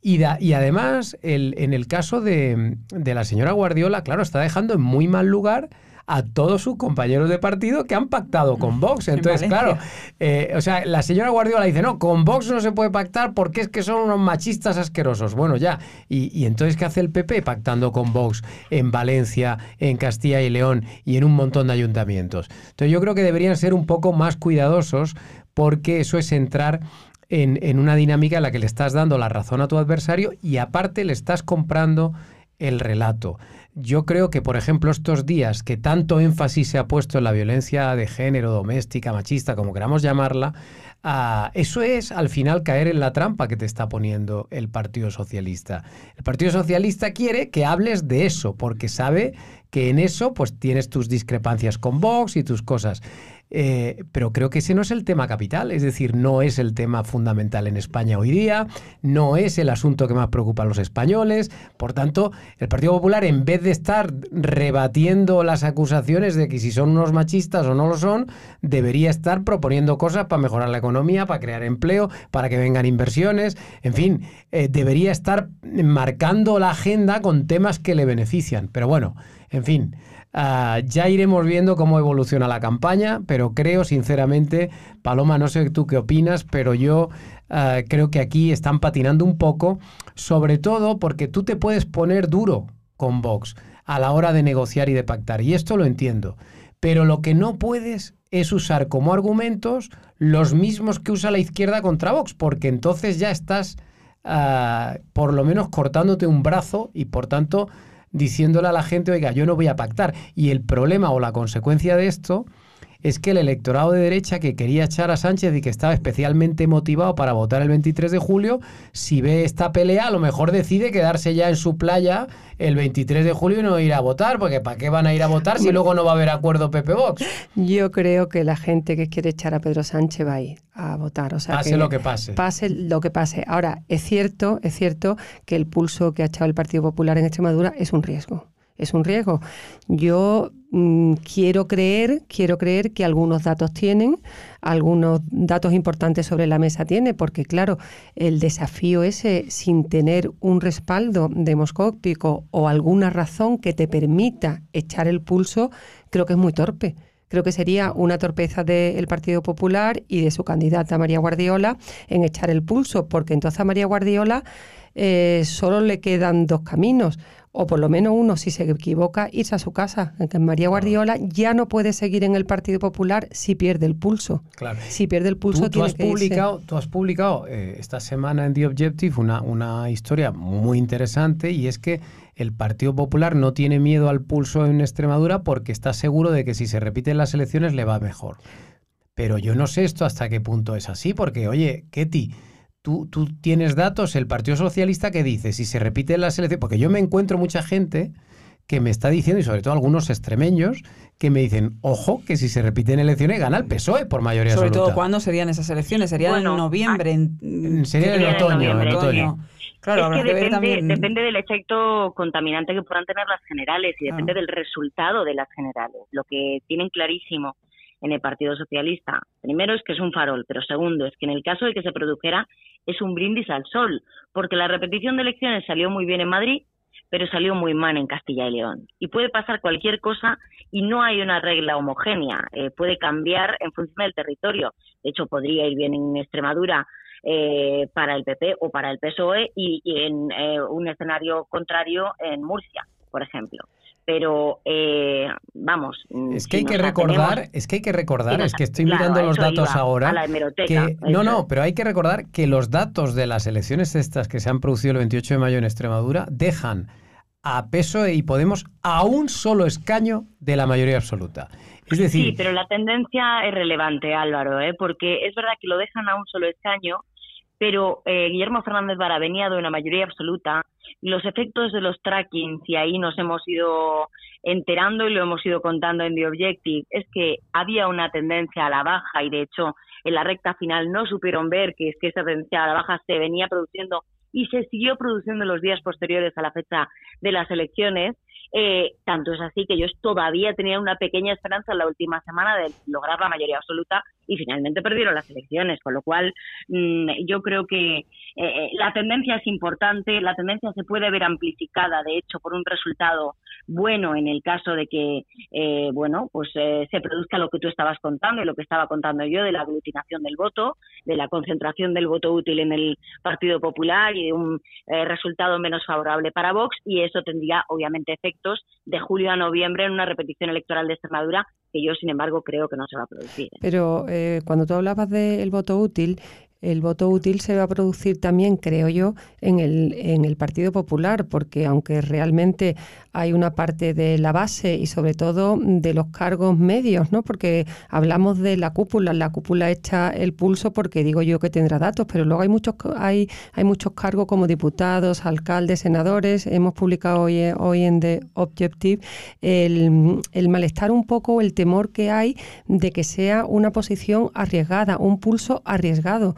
[SPEAKER 5] Y, y además, el, en el caso de, de la señora Guardiola, claro, está dejando en muy mal lugar a todos sus compañeros de partido que han pactado con Vox. Entonces, claro, eh, o sea, la señora Guardiola dice, no, con Vox no se puede pactar porque es que son unos machistas asquerosos. Bueno, ya. Y, y entonces, ¿qué hace el PP pactando con Vox en Valencia, en Castilla y León y en un montón de ayuntamientos? Entonces, yo creo que deberían ser un poco más cuidadosos porque eso es entrar en, una dinámica en la que le estás dando la razón a tu adversario y aparte le estás comprando el relato. Yo creo que, por ejemplo, estos días que tanto énfasis se ha puesto en la violencia de género, doméstica, machista, como queramos llamarla, ah, eso es al final caer en la trampa que te está poniendo el Partido Socialista. El Partido Socialista quiere que hables de eso, porque sabe que en eso pues tienes tus discrepancias con Vox y tus cosas. Eh, pero creo que ese no es el tema capital, es decir, no es el tema fundamental en España hoy día, no es el asunto que más preocupa a los españoles. Por tanto, el Partido Popular, en vez de estar rebatiendo las acusaciones de que si son unos machistas o no lo son, debería estar proponiendo cosas para mejorar la economía, para crear empleo, para que vengan inversiones, en fin, eh, debería estar marcando la agenda con temas que le benefician. Pero bueno, en fin. Ah, ya iremos viendo cómo evoluciona la campaña, pero creo sinceramente, Paloma, no sé tú qué opinas, pero yo ah, creo que aquí están patinando un poco, sobre todo porque tú te puedes poner duro con Vox a la hora de negociar y de pactar, y esto lo entiendo, pero lo que no puedes es usar como argumentos los mismos que usa la izquierda contra Vox, porque entonces ya estás ah, por lo menos cortándote un brazo y por tanto diciéndole a la gente, oiga, yo no voy a pactar. Y el problema o la consecuencia de esto es que el electorado de derecha que quería echar a Sánchez y que estaba especialmente motivado para votar el 23 de julio, si ve esta pelea, a lo mejor decide quedarse ya en su playa el 23 de julio y no ir a votar, porque ¿para qué van a ir a votar si luego no va a haber acuerdo Pepe Vox?
[SPEAKER 3] Yo creo que la gente que quiere echar a Pedro Sánchez va a ir a votar. O sea,
[SPEAKER 5] pase lo que pase.
[SPEAKER 3] Pase lo que pase. Ahora, es cierto, es cierto que el pulso que ha echado el Partido Popular en Extremadura es un riesgo es un riesgo. Yo mm, quiero creer, quiero creer que algunos datos tienen, algunos datos importantes sobre la mesa tiene, porque claro, el desafío ese sin tener un respaldo demoscópico o alguna razón que te permita echar el pulso, creo que es muy torpe. Creo que sería una torpeza del Partido Popular y de su candidata María Guardiola en echar el pulso, porque entonces a María Guardiola eh, solo le quedan dos caminos o por lo menos uno, si se equivoca, irse a su casa. Que María Guardiola ya no puede seguir en el Partido Popular si pierde el pulso.
[SPEAKER 5] Claro.
[SPEAKER 3] Si pierde el pulso,
[SPEAKER 5] tú, has publicado, Tú has publicado eh, esta semana en The Objective una, una historia muy interesante y es que el Partido Popular no tiene miedo al pulso en Extremadura porque está seguro de que si se repiten las elecciones le va mejor. Pero yo no sé esto hasta qué punto es así, porque, oye, Ketty, Tú, tienes datos, el Partido Socialista que dice, si se repite la selección, porque yo me encuentro mucha gente que me está diciendo, y sobre todo algunos extremeños, que me dicen, ojo, que si se repiten elecciones gana el PSOE por mayoría
[SPEAKER 1] sobre
[SPEAKER 5] absoluta.
[SPEAKER 1] todo, ¿cuándo serían esas elecciones? ¿Serían en noviembre?
[SPEAKER 5] En, sería en, otoño, en otoño.
[SPEAKER 6] Claro, es que, depende, depende, del efecto contaminante que puedan tener las generales y depende del resultado de las generales. Lo que tienen clarísimo en el Partido Socialista, primero es que es un farol, pero segundo es que en el caso de que se produjera es un brindis al sol, porque la repetición de elecciones salió muy bien en Madrid, pero salió muy mal en Castilla y León. Y puede pasar cualquier cosa y no hay una regla homogénea, eh, puede cambiar en función del territorio. De hecho, podría ir bien en Extremadura eh, para el PP o para el PSOE y, en eh, un escenario contrario en Murcia, por ejemplo pero eh, vamos.
[SPEAKER 5] Mm, es que hay que recordar, es que hay que recordar, es que estoy mirando los datos ahora. que, no, no, pero hay que recordar que los datos de las elecciones estas que se han producido el 28 de mayo en Extremadura dejan a PSOE y Podemos a un solo escaño de la mayoría absoluta. Es decir,
[SPEAKER 6] sí, pero la tendencia es relevante, Álvaro, ¿eh? porque es verdad que lo dejan a un solo escaño, pero eh, Guillermo Fernández Vara venía de una mayoría absoluta los efectos de los trackings, y ahí nos hemos ido enterando y lo hemos ido contando en The Objective, es que había una tendencia a la baja y de hecho en la recta final no supieron ver que es que esa tendencia a la baja se venía produciendo y se siguió produciendo en los días posteriores a la fecha de las elecciones eh, tanto es así que ellos todavía tenían una pequeña esperanza en la última semana de lograr la mayoría absoluta y finalmente perdieron las elecciones, con lo cual mm, yo creo que eh, eh, la tendencia es importante, la tendencia se puede ver amplificada, de hecho, por un resultado bueno en el caso de que, eh, bueno, pues eh, se produzca lo que tú estabas contando y lo que estaba contando yo de la aglutinación del voto, de la concentración del voto útil en el Partido Popular y de un eh, resultado menos favorable para Vox y eso tendría obviamente efectos de julio a noviembre en una repetición electoral de Extremadura que yo, sin embargo, creo que no se va a producir.
[SPEAKER 3] Pero cuando tú hablabas del voto útil, el voto útil se va a producir también, creo yo, en el, en el Partido Popular, porque aunque realmente hay una parte de la base y sobre todo de los cargos medios, ¿no? Porque hablamos de la cúpula, la cúpula echa el pulso porque digo yo que tendrá datos, pero luego hay muchos hay, hay muchos cargos como diputados, alcaldes, senadores. Hemos publicado hoy, hoy en The Objective el, el malestar un poco, el temor que hay de que sea una posición arriesgada, un pulso arriesgado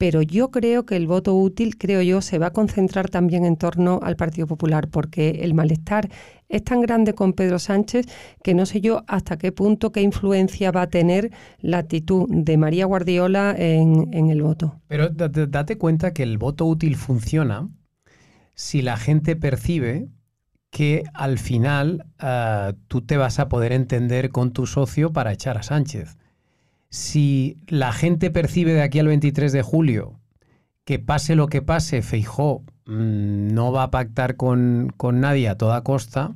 [SPEAKER 3] pero yo creo que el voto útil, creo yo, se va a concentrar también en torno al Partido Popular, porque el malestar es tan grande con Pedro Sánchez que no sé yo hasta qué punto, qué influencia va a tener la actitud de María Guardiola en, el voto.
[SPEAKER 5] Pero date cuenta que el voto útil funciona si la gente percibe que al final ah, tú te vas a poder entender con tu socio para echar a Sánchez si la gente percibe de aquí al 23 de julio que pase lo que pase, Feijó mm, no va a pactar con, con nadie a toda costa,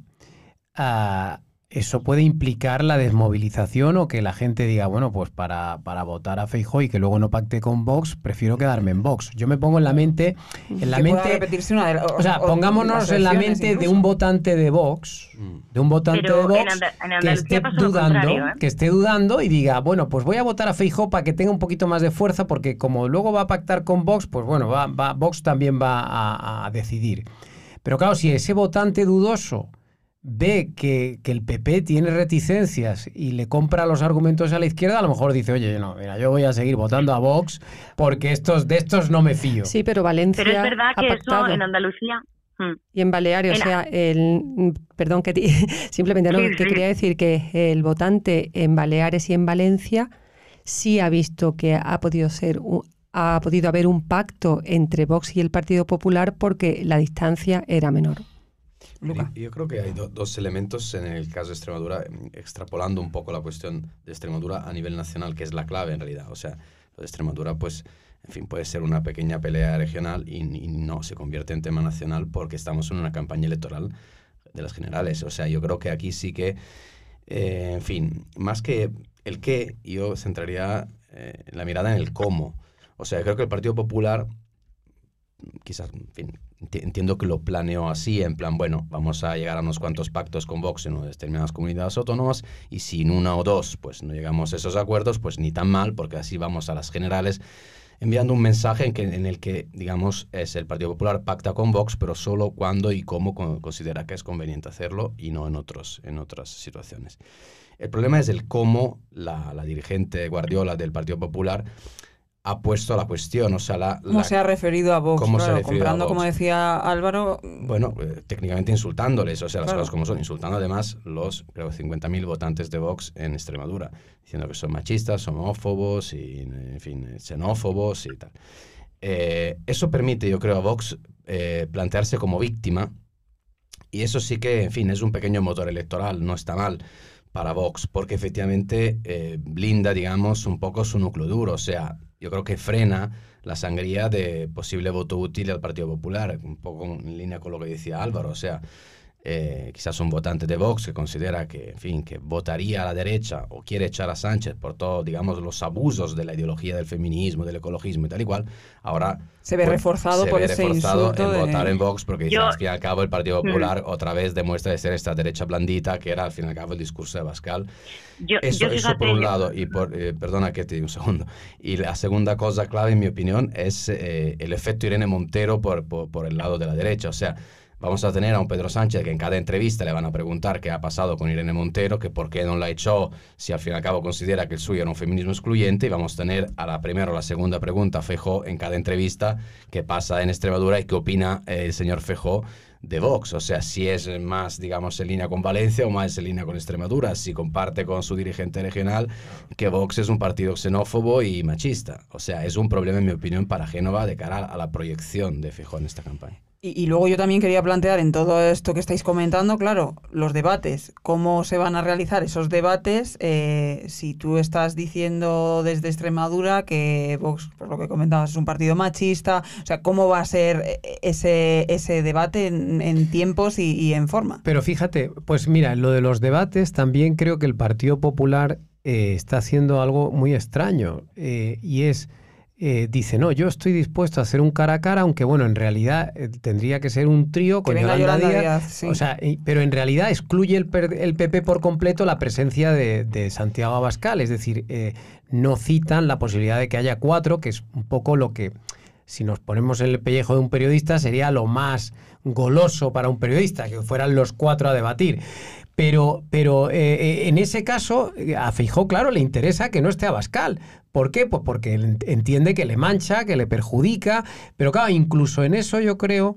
[SPEAKER 5] uh, eso puede implicar la desmovilización o que la gente diga, bueno, pues para, para votar a Feijóo y que luego no pacte con Vox, prefiero quedarme en Vox. Yo me pongo en la mente, en la mente, o, sea, pongámonos en la mente de un votante de Vox, de un votante de Vox que esté dudando, ¿eh? que esté dudando y diga, bueno, pues voy a votar a Feijóo para que tenga un poquito más de fuerza, porque como luego va a pactar con Vox, pues bueno, va, va Vox también va a, a decidir. Pero claro, si ese votante dudoso ve que, el PP tiene reticencias y le compra los argumentos a la izquierda, a lo mejor dice, oye, no, mira, yo voy a seguir votando a Vox porque estos, de estos no me fío.
[SPEAKER 3] Sí, pero Valencia.
[SPEAKER 6] Pero es verdad que eso en Andalucía.
[SPEAKER 3] Hmm. Y en Baleares, o sea, el, perdón, que simplemente no, que quería decir que el votante en Baleares y en Valencia sí ha visto que ha podido ser ha podido haber un pacto entre Vox y el Partido Popular porque la distancia era menor.
[SPEAKER 4] Yo creo que hay dos elementos en el caso de Extremadura, extrapolando un poco la cuestión de Extremadura a nivel nacional, que es la clave en realidad. O sea, lo de Extremadura, pues, en fin, puede ser una pequeña pelea regional y, no se convierte en tema nacional porque estamos en una campaña electoral de las generales. O sea, yo creo que aquí sí que, eh, en fin, más que el qué, yo centraría eh, la mirada en el cómo. O sea, creo que el Partido Popular, quizás, en fin, entiendo que lo planeó así, en plan, bueno, vamos a llegar a unos cuantos pactos con Vox en determinadas comunidades autónomas y si en una o dos pues no llegamos a esos acuerdos, pues ni tan mal, porque así vamos a las generales enviando un mensaje en, el que, digamos, es el Partido Popular pacta con Vox, pero solo cuando y cómo considera que es conveniente hacerlo y no en, otros, en otras situaciones. El problema es el cómo la dirigente Guardiola del Partido Popular ha puesto la cuestión. O sea, la,
[SPEAKER 1] ¿Cómo se ha referido a Vox? ¿Cómo se ha comprando, como decía Álvaro.
[SPEAKER 4] Bueno, eh, técnicamente insultándoles, o sea, las cosas como son, insultando además los, creo, 50.000 votantes de Vox en Extremadura, diciendo que son machistas, homófobos y, en fin, xenófobos y tal. Eh, eso permite, yo creo, a Vox eh, plantearse como víctima y eso sí que, en fin, es un pequeño motor electoral, no está mal para Vox, porque efectivamente blinda, digamos, un poco su núcleo duro. O sea, yo creo que frena la sangría de posible voto útil al Partido Popular, un poco en línea con lo que decía Álvaro. O sea, eh, quizás un votante de Vox que considera que, en fin, que votaría a la derecha o quiere echar a Sánchez por todos, digamos, los abusos de la ideología del feminismo, del ecologismo y tal y cual, ahora
[SPEAKER 1] se ve reforzado por ese insulto
[SPEAKER 4] en votar en Vox porque dice, al fin y al cabo el Partido mm. Popular otra vez demuestra de ser esta derecha blandita que era al fin y al cabo el discurso de Bascal. eso, eso por un lado, y por, eh, perdona que te diga un segundo, y la segunda cosa clave en mi opinión es eh, el efecto Irene Montero por, por, por el lado de la derecha, o sea, Vamos a tener a un Pedro Sánchez que en cada entrevista le van a preguntar qué ha pasado con Irene Montero, que por qué no la echó si al fin y al cabo considera que el suyo era un feminismo excluyente. Y vamos a tener a la primera o la segunda pregunta a Fejó en cada entrevista qué pasa en Extremadura y qué opina el señor Fejó de Vox, o sea, si es más, digamos, en línea con Valencia o más en línea con Extremadura, si comparte con su dirigente regional que Vox es un partido xenófobo y machista. O sea, es un problema, en mi opinión, para Génova de cara a la proyección de Fejó en esta campaña.
[SPEAKER 1] Y, luego yo también quería plantear en todo esto que estáis comentando, claro, los debates, cómo se van a realizar esos debates eh, si tú estás diciendo desde Extremadura que Vox, por lo que comentabas, es un partido machista, o sea, cómo va a ser eh, ese, ese debate en, tiempos y, en forma.
[SPEAKER 5] Pero fíjate, pues mira, lo de los debates también creo que el Partido Popular eh, está haciendo algo muy extraño y es eh, dice, no, yo estoy dispuesto a hacer un cara a cara, aunque bueno, en realidad eh, tendría que ser un trío con Yolanda, Díaz. O sea, pero en realidad excluye el, el, PP por completo la presencia de, Santiago Abascal, es decir, eh, no citan la posibilidad de que haya cuatro, que es un poco lo que, si nos ponemos en el pellejo de un periodista, sería lo más goloso para un periodista, que fueran los cuatro a debatir. Pero, pero en ese caso, a Feijó, claro, le interesa que no esté Abascal, ¿Por qué? Pues porque entiende que le mancha, que le perjudica, pero claro, incluso en eso yo creo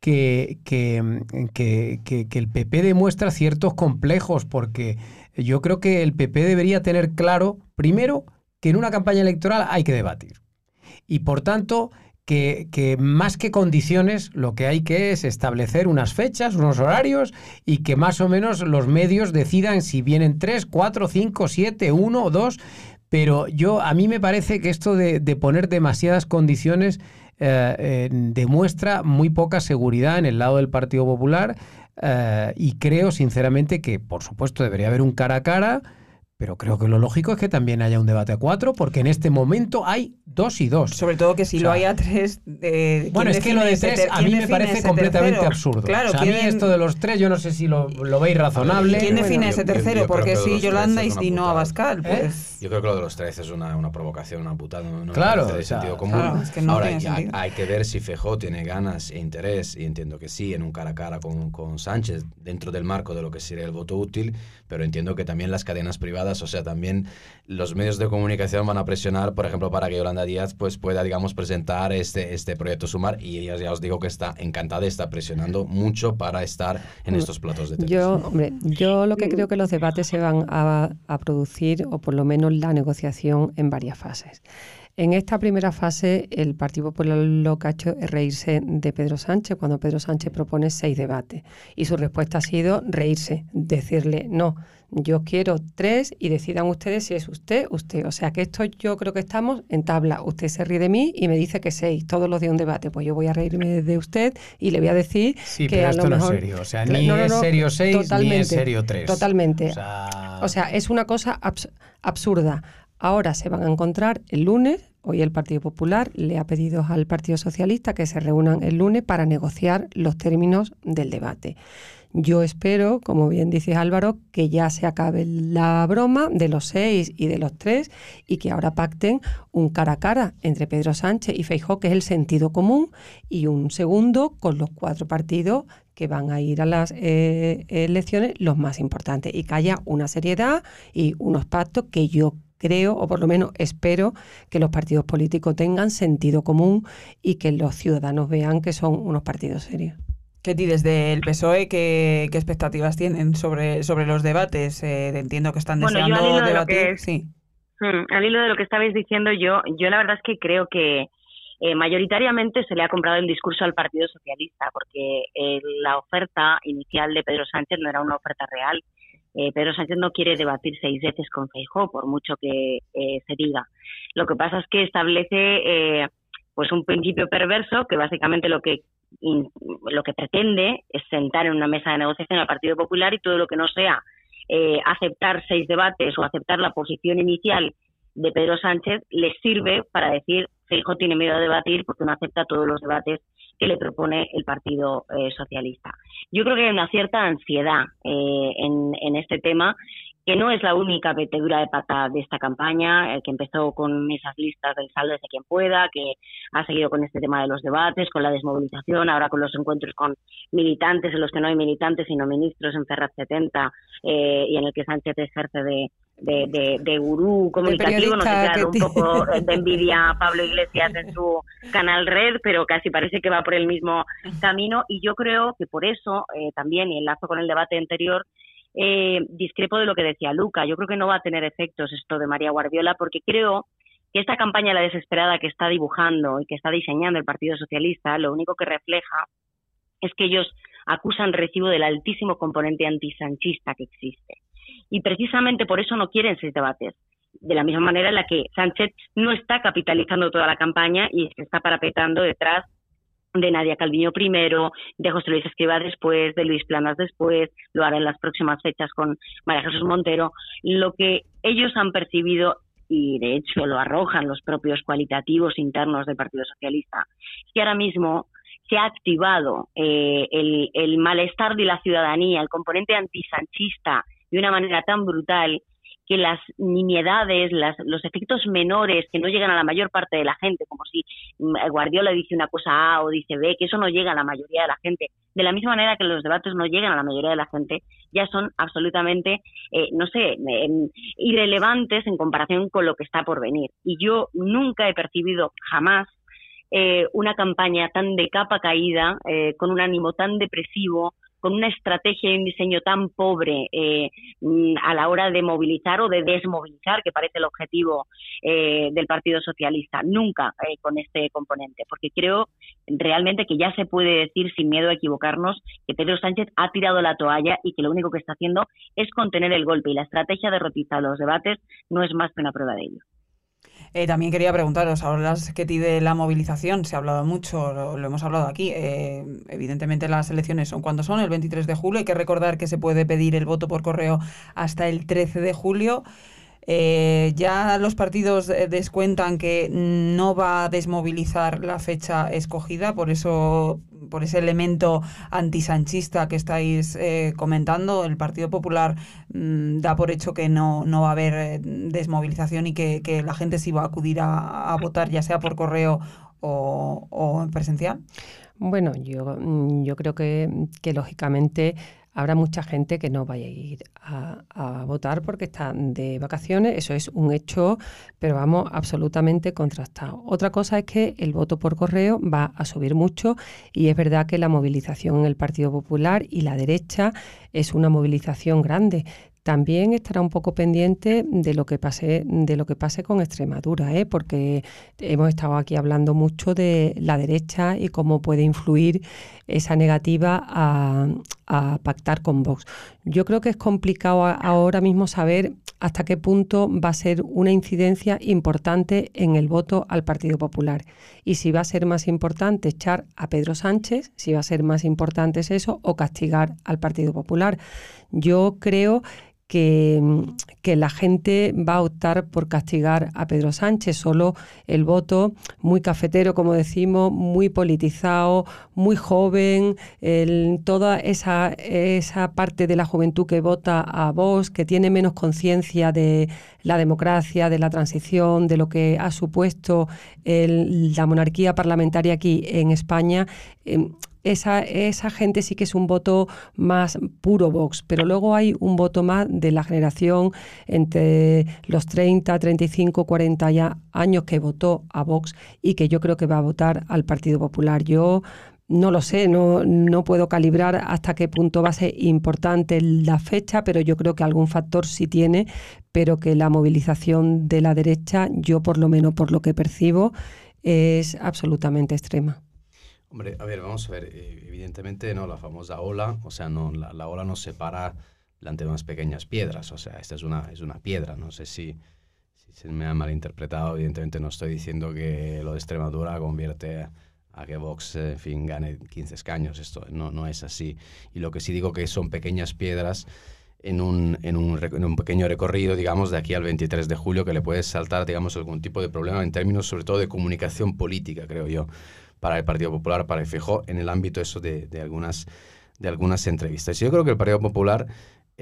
[SPEAKER 5] que, que, que, el PP demuestra ciertos complejos, porque yo creo que el PP debería tener claro, primero, que en una campaña electoral hay que debatir. Y por tanto, que, más que condiciones, lo que hay que es establecer unas fechas, unos horarios y que más o menos los medios decidan si vienen tres, cuatro, cinco, siete, uno o dos. Pero yo, a mí me parece que esto de, poner demasiadas condiciones eh, demuestra muy poca seguridad en el lado del Partido Popular eh, y creo sinceramente que, por supuesto, debería haber un cara a cara pero creo que lo lógico es que también haya un debate a cuatro, porque en este momento hay dos y dos.
[SPEAKER 1] Sobre todo que si lo hay a tres.
[SPEAKER 5] bueno, es que lo de tres a mí me parece completamente absurdo. Claro, a mí esto de los tres, yo no sé si lo, veis razonable.
[SPEAKER 1] ¿Quién define ese tercero? porque si Yolanda y, no Abascal, ¿Eh? pues.
[SPEAKER 4] Yo creo que lo de los tres es una, una provocación, una putada. No,
[SPEAKER 5] claro.
[SPEAKER 4] de sentido común. Ahora, hay, que ver si Fejó tiene ganas e interés, y entiendo que sí, en un cara a cara con, con Sánchez, dentro del marco de lo que sería el voto útil, pero entiendo que también las cadenas privadas o sea, también los medios de comunicación van a presionar, por ejemplo, para que Yolanda Díaz pues, pueda, digamos, presentar este, este proyecto Sumar y ella ya os digo que está encantada y está presionando mucho para estar en estos platos de
[SPEAKER 3] televisión. Yo, hombre, yo lo que creo que los debates se van a, a producir, o por lo menos la negociación, en varias fases. En esta primera fase, el Partido Popular lo que ha hecho es reírse de Pedro Sánchez cuando Pedro Sánchez propone seis debates. Y su respuesta ha sido reírse, decirle, no, yo quiero tres y decidan ustedes si es usted, usted. O sea que esto yo creo que estamos en tabla. Usted se ríe de mí y me dice que seis, todos los días un debate. Pues yo voy a reírme de usted y le voy a decir
[SPEAKER 5] sí,
[SPEAKER 3] que
[SPEAKER 5] pero
[SPEAKER 3] a
[SPEAKER 5] esto
[SPEAKER 3] lo mejor...
[SPEAKER 5] no es serio. O sea, ni es serio seis ni es serio tres.
[SPEAKER 3] Totalmente. O sea, es una cosa absurda. Ahora se van a encontrar el lunes. Hoy el Partido Popular le ha pedido al Partido Socialista que se reúnan el lunes para negociar los términos del debate. Yo espero, como bien dice Álvaro, que ya se acabe la broma de los seis y de los tres y que ahora pacten un cara a cara entre Pedro Sánchez y Feijó, que es el sentido común, y un segundo con los cuatro partidos que van a ir a las eh, elecciones los más importantes y que haya una seriedad y unos pactos que yo creo, o por lo menos espero, que los partidos políticos tengan sentido común y que los ciudadanos vean que son unos partidos serios.
[SPEAKER 1] Ketty, desde el PSOE, ¿qué, qué expectativas tienen sobre, sobre los debates? Eh, entiendo que están deseando debatir. sí.
[SPEAKER 6] Hmm, al hilo de lo que estabais diciendo, yo, yo la verdad es que creo que eh, mayoritariamente se le ha comprado el discurso al Partido Socialista, porque eh, la oferta inicial de Pedro Sánchez no era una oferta real. Pedro Sánchez no quiere debatir seis veces con Feijóo, por mucho que se diga. Lo que pasa es que establece pues un principio perverso que básicamente lo que lo que pretende es sentar en una mesa de negociación al Partido Popular y todo lo que no sea eh, aceptar seis debates o aceptar la posición inicial de Pedro Sánchez le sirve para decir que hijo tiene miedo a debatir porque no acepta todos los debates que le propone el Partido eh, Socialista. Yo creo que hay una cierta ansiedad eh, en, este tema que no es la única metedura de pata de esta campaña, eh, que empezó con esas listas del saldo de quien pueda, que ha seguido con este tema de los debates, con la desmovilización, ahora con los encuentros con militantes, en los que no hay militantes sino ministros en Ferrat 70, eh, y en el que Sánchez ejerce de, de, de, gurú comunicativo, no sé, un poco de envidia a Pablo Iglesias en su canal Red, pero casi parece que va por el mismo camino, y yo creo que por eso eh, también, y enlazo con el debate anterior, eh, discrepo de lo que decía Luca. Yo creo que no va a tener efectos esto de María Guardiola porque creo que esta campaña la desesperada que está dibujando y que está diseñando el Partido Socialista lo único que refleja es que ellos acusan recibo del altísimo componente antisanchista que existe. Y precisamente por eso no quieren seis debates. De la misma manera en la que Sánchez no está capitalizando toda la campaña y se está parapetando detrás de Nadia Calviño primero, de José Luis Escriba después, de Luis Planas después, lo hará en las próximas fechas con María Jesús Montero. Lo que ellos han percibido y de hecho lo arrojan los propios cualitativos internos del Partido Socialista, que ahora mismo se ha activado eh, el, el malestar de la ciudadanía, el componente antisanchista de una manera tan brutal que las nimiedades, las, los efectos menores que no llegan a la mayor parte de la gente, como si mm, Guardiola dice una cosa A o dice B, que eso no llega a la mayoría de la gente, de la misma manera que los debates no llegan a la mayoría de la gente, ya son absolutamente, eh, no sé, em, irrelevantes en comparación con lo que está por venir. Y yo nunca he percibido jamás eh, una campaña tan de capa caída, eh, con un ánimo tan depresivo, con una estrategia y un diseño tan pobre eh, mm, a la hora de movilizar o de desmovilizar, que parece el objetivo eh, del Partido Socialista, nunca eh, con este componente, porque creo realmente que ya se puede decir sin miedo a equivocarnos que Pedro Sánchez ha tirado la toalla y que lo único que está haciendo es contener el golpe y la estrategia derrotista de los debates no es más que una prueba de ello.
[SPEAKER 1] Eh, también quería preguntaros, ahora que de la movilización, se ha hablado mucho, lo, hemos hablado aquí, eh, evidentemente las elecciones son cuando son, el 23 de julio, hay que recordar que se puede pedir el voto por correo hasta el 13 de julio. Eh, ya los partidos eh, descuentan que no va a desmovilizar la fecha escogida, por eso, por ese elemento antisanchista que estáis eh, comentando, el Partido Popular mm, da por hecho que no, no va a haber desmovilización y que, la gente sí va a acudir a, votar, ya sea por correo o, o presencial.
[SPEAKER 3] Bueno, yo, mm, yo creo que, que lógicamente habrá mucha gente que no vaya a ir a, votar porque están de vacaciones, eso es un hecho, pero vamos, absolutamente contrastado. Otra cosa es que el voto por correo va a subir mucho y es verdad que la movilización en el Partido Popular y la derecha es una movilización grande también estará un poco pendiente de lo que pase, de lo que pase con Extremadura, ¿eh? porque hemos estado aquí hablando mucho de la derecha y cómo puede influir esa negativa a, pactar con Vox. Yo creo que es complicado ahora mismo saber hasta qué punto va a ser una incidencia importante en el voto al Partido Popular. Y si va a ser más importante echar a Pedro Sánchez, si va a ser más importante eso, o castigar al Partido Popular. Yo creo que, la gente va a optar por castigar a Pedro Sánchez. Solo el voto muy cafetero, como decimos, muy politizado, muy joven, toda esa, esa parte de la juventud que vota a Vox, que tiene menos conciencia de la democracia, de la transición, de lo que ha supuesto la monarquía parlamentaria aquí en España. Em, esa, esa gente sí que es un voto más puro Vox, pero luego hay un voto más de la generación entre los 30, 35, 40 ya años que votó a Vox y que yo creo que va a votar al Partido Popular. Yo no lo sé, no, no puedo calibrar hasta qué punto va a ser importante la fecha, pero yo creo que algún factor sí tiene, pero que la movilización de la derecha, yo por lo menos por lo que percibo, es absolutamente extrema.
[SPEAKER 4] Hombre, a ver, vamos a ver, eh, evidentemente no la famosa ola, o sea, no la, la ola nos separa delante de unas pequeñas piedras, o sea, esta es una, es una piedra, no sé si, si se me ha malinterpretado, evidentemente no estoy diciendo que lo de Extremadura convierte a que Vox, en fin, gane 15 escaños, esto no, no es así, y lo que sí digo que son pequeñas piedras en un, en un, en un pequeño recorrido, digamos, de aquí al 23 de julio, que le puede saltar, digamos, algún tipo de problema en términos sobre todo de comunicación política, creo yo para el Partido Popular, para el Fijó, en el ámbito eso de, de, algunas, de algunas entrevistas. Yo creo que el Partido Popular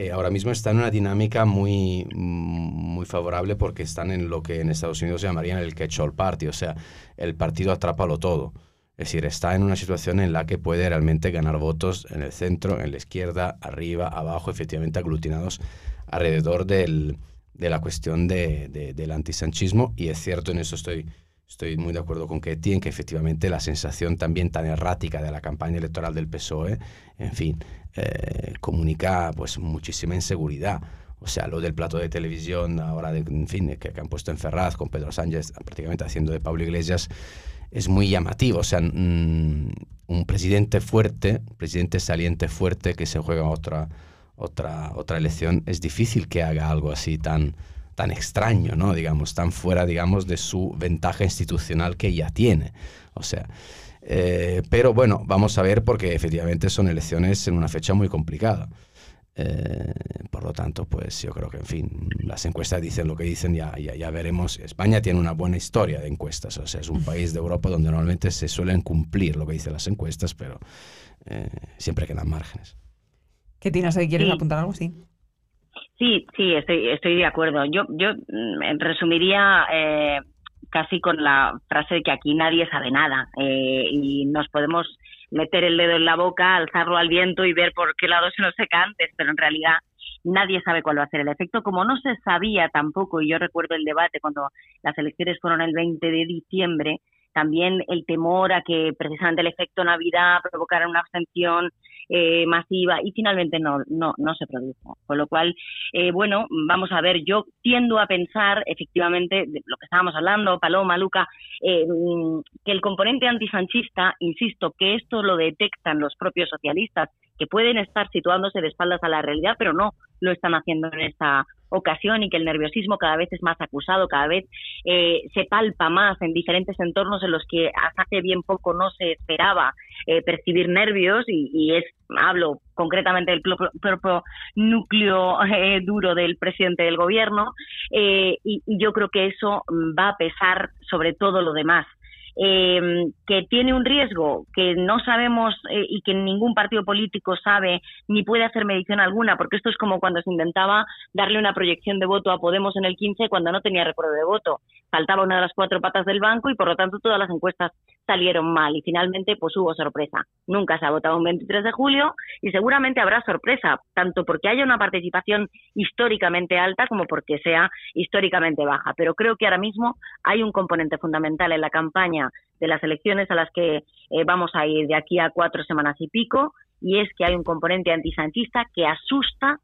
[SPEAKER 4] eh, ahora mismo está en una dinámica muy, muy favorable porque están en lo que en Estados Unidos llamarían el catch-all party, o sea, el partido atrápalo todo. Es decir, está en una situación en la que puede realmente ganar votos en el centro, en la izquierda, arriba, abajo, efectivamente aglutinados alrededor del, de la cuestión de, de, del antisanchismo. Y es cierto, en eso estoy Estoy muy de acuerdo con Ketty que efectivamente la sensación también tan errática de la campaña electoral del PSOE, en fin, eh, comunica pues muchísima inseguridad. O sea, lo del plato de televisión ahora, en fin, que, han puesto en Ferraz con Pedro Sánchez prácticamente haciendo de Pablo Iglesias, es muy llamativo. O sea, mm, un presidente fuerte, presidente saliente fuerte que se juega otra, otra, otra elección, es difícil que haga algo así tan, tan extraño, ¿no? Digamos, tan fuera, digamos, de su ventaja institucional que ya tiene. O sea, eh, pero bueno, vamos a ver porque efectivamente son elecciones en una fecha muy complicada. Eh, por lo tanto, pues yo creo que, en fin, las encuestas dicen lo que dicen, ya, ya, ya, veremos. España tiene una buena historia de encuestas, o sea, es un país de Europa donde normalmente se suelen cumplir lo que dicen las encuestas, pero eh, siempre quedan márgenes.
[SPEAKER 1] ¿Qué tienes ahí? ¿Quieres apuntar algo? Sí.
[SPEAKER 6] Sí, sí, estoy, estoy de acuerdo. Yo, yo mm, resumiría eh, casi con la frase de que aquí nadie sabe nada y nos podemos meter el dedo en la boca, alzarlo al viento y ver por qué lado se nos seca antes, pero en realidad nadie sabe cuál va a ser el efecto. Como no se sabía tampoco, y yo recuerdo el debate cuando las elecciones fueron el 20 de diciembre, también el temor a que precisamente el efecto Navidad provocara una abstención eh, masiva y finalmente no, no, no se produjo. Con lo cual, eh, bueno, vamos a ver, yo tiendo a pensar efectivamente de lo que estábamos hablando, Paloma, Luca, eh, que el componente antisanchista, insisto, que esto lo detectan los propios socialistas, que pueden estar situándose de espaldas a la realidad, pero no lo están haciendo en esta ocasión y que el nerviosismo cada vez es más acusado, cada vez eh, se palpa más en diferentes entornos en los que hasta hace bien poco no se esperaba eh, percibir nervios y, es hablo concretamente del propio, núcleo eh, duro del presidente del gobierno y, y yo creo que eso va a pesar sobre todo lo demás eh, que tiene un riesgo que no sabemos eh, y que ningún partido político sabe ni puede hacer medición alguna, porque esto es como cuando se intentaba darle una proyección de voto a Podemos en el 15 cuando no tenía recuerdo de voto. Faltaba una de las cuatro patas del banco y por lo tanto todas las encuestas salieron mal y finalmente pues hubo sorpresa. Nunca se ha votado un 23 de julio y seguramente habrá sorpresa, tanto porque haya una participación históricamente alta como porque sea históricamente baja. Pero creo que ahora mismo hay un componente fundamental en la campaña de las elecciones a las que eh, vamos a ir de aquí a cuatro semanas y pico y es que hay un componente antisanchista que asusta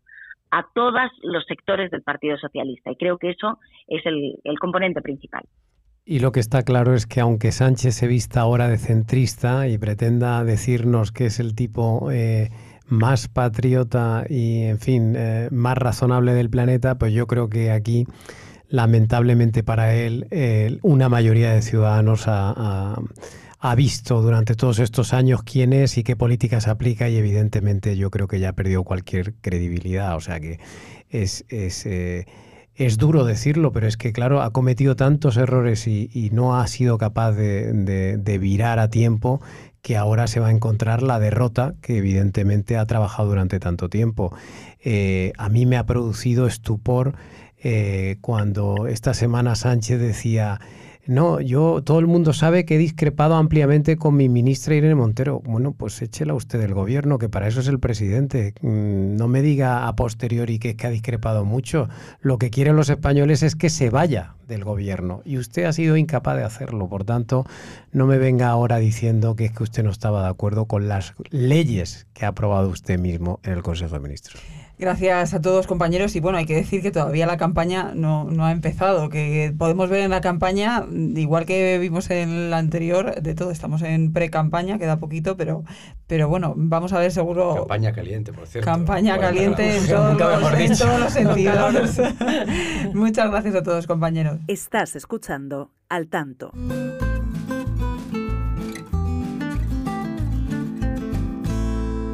[SPEAKER 6] a todos los sectores del Partido Socialista y creo que eso es el componente principal.
[SPEAKER 5] Y lo que está claro es que aunque Sánchez se vista ahora de centrista y pretenda decirnos que es el tipo eh, más patriota y, en fin, eh, más razonable del planeta, pues yo creo que aquí, lamentablemente para él, una mayoría de ciudadanos ha, visto durante todos estos años quién es y qué políticas aplica y evidentemente yo creo que ya ha perdido cualquier credibilidad. O sea que es... es eh, es duro decirlo, pero es que, claro, ha cometido tantos errores y, no ha sido capaz de, virar a tiempo que ahora se va a encontrar la derrota que evidentemente ha trabajado durante tanto tiempo. Eh, a mí me ha producido estupor eh, cuando esta semana Sánchez decía no, yo, todo el mundo sabe que he discrepado ampliamente con mi ministra Irene Montero. Bueno, pues échela usted del gobierno, que para eso es el presidente. Mm, no me diga a posteriori que, que ha discrepado mucho. Lo que quieren los españoles es que se vaya del gobierno y usted ha sido incapaz de hacerlo. Por tanto, no me venga ahora diciendo que es que usted no estaba de acuerdo con las leyes que ha aprobado usted mismo en el Consejo de Ministros.
[SPEAKER 1] Gracias a todos compañeros y bueno, hay que decir que todavía la campaña no, no ha empezado, que podemos ver en la campaña, igual que vimos en la anterior, de todo, estamos en pre-campaña, queda poquito, pero, pero bueno, vamos a ver seguro...
[SPEAKER 4] Campaña caliente, por cierto.
[SPEAKER 1] Campaña caliente en todos, los, en todos los sentidos. Muchas gracias a todos compañeros.
[SPEAKER 2] Estás escuchando Al Tanto.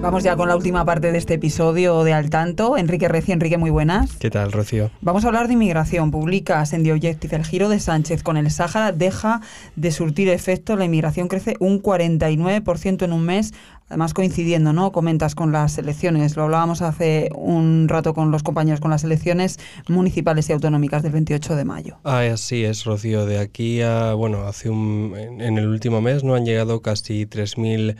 [SPEAKER 1] Vamos ya con la última parte de este episodio de Al Tanto. Enrique Reci, Enrique, muy buenas.
[SPEAKER 7] ¿Qué tal, Rocío?
[SPEAKER 1] Vamos a hablar de inmigración. Publicas en The Objective el giro de Sánchez con el Sáhara deja de surtir efecto. La inmigración crece un 49% en un mes. Además, coincidiendo, ¿no? Comentas con las elecciones. Lo hablábamos hace un rato con los compañeros con las elecciones municipales y autonómicas del 28 de mayo.
[SPEAKER 7] Ah, así es, Rocío. De aquí a, bueno, hace un, en el último mes no han llegado casi 3.000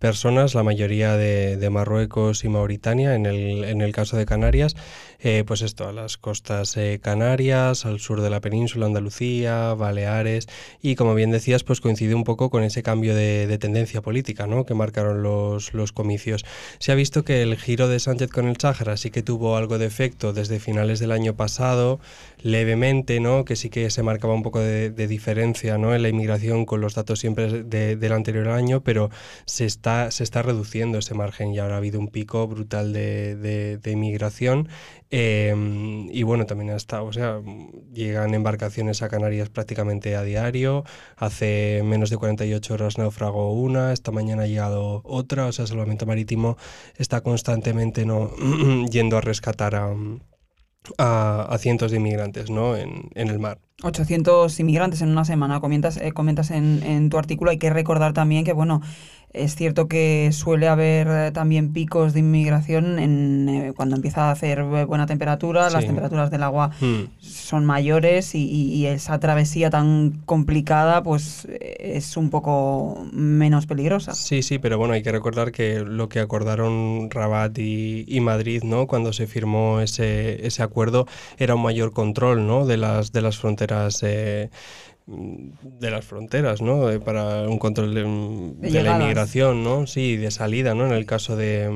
[SPEAKER 7] personas, la mayoría de, Marruecos y Mauritania, en el, en el caso de Canarias, eh, pues esto, a las costas canarias, al sur de la península, Andalucía, Baleares, y como bien decías, pues coincide un poco con ese cambio de, tendencia política ¿no? que marcaron los, los comicios. Se ha visto que el giro de Sánchez con el Sáhara sí que tuvo algo de efecto desde finales del año pasado, levemente, ¿no? que sí que se marcaba un poco de, diferencia ¿no? en la inmigración con los datos siempre del anterior año, pero se está, se está reduciendo ese margen y ahora ha habido un pico brutal de, de inmigración. Em, y bueno, también está, o sea, llegan embarcaciones a Canarias prácticamente a diario. Hace menos de 48 horas naufragó una, esta mañana ha llegado otra, o sea, Salvamento Marítimo está constantemente ¿no? yendo a rescatar a, a, cientos de inmigrantes ¿no? en, en, el mar.
[SPEAKER 1] 800 inmigrantes en una semana, comentas, eh, comentas en, en, tu artículo. Hay que recordar también que, bueno, es cierto que suele haber eh, también picos de inmigración en, eh, cuando empieza a hacer buena temperatura, las temperaturas del agua hmm. son mayores y, esa travesía tan complicada pues es un poco menos peligrosa.
[SPEAKER 7] Sí, sí, pero bueno, hay que recordar que lo que acordaron Rabat y, Madrid, ¿no? Cuando se firmó ese, ese acuerdo era un mayor control, ¿no? De las, de las fronteras eh, de las fronteras, ¿no? para un control de, la inmigración, ¿no? Sí, de salida, ¿no? En el caso de,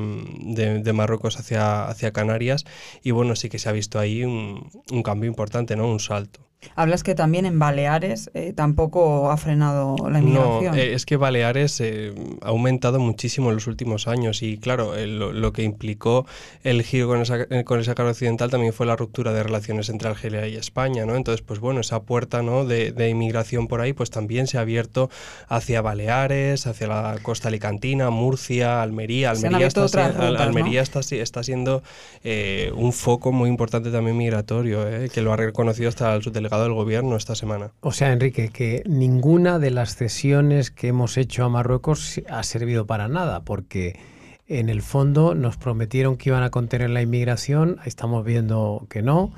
[SPEAKER 7] de, Marruecos hacia, hacia Canarias. Y bueno, sí que se ha visto ahí un, un cambio importante, ¿no? Un salto.
[SPEAKER 1] Hablas que también en Baleares eh, tampoco ha frenado la inmigración.
[SPEAKER 7] No, eh, es que Baleares eh, ha aumentado muchísimo en los últimos años y claro, lo, que implicó el giro con esa, con esa cara occidental también fue la ruptura de relaciones entre Argelia y España, ¿no? Entonces, pues bueno, esa puerta ¿no? de, de inmigración por ahí pues también se ha abierto hacia Baleares, hacia la costa alicantina, Murcia, Almería. Almería, está, Almería está, está, siendo un foco muy importante también migratorio, que lo ha reconocido hasta el subdelegado del gobierno esta semana.
[SPEAKER 5] O sea, Enrique, que ninguna de las cesiones que hemos hecho a Marruecos ha servido para nada, porque en el fondo nos prometieron que iban a contener la inmigración, estamos viendo que no.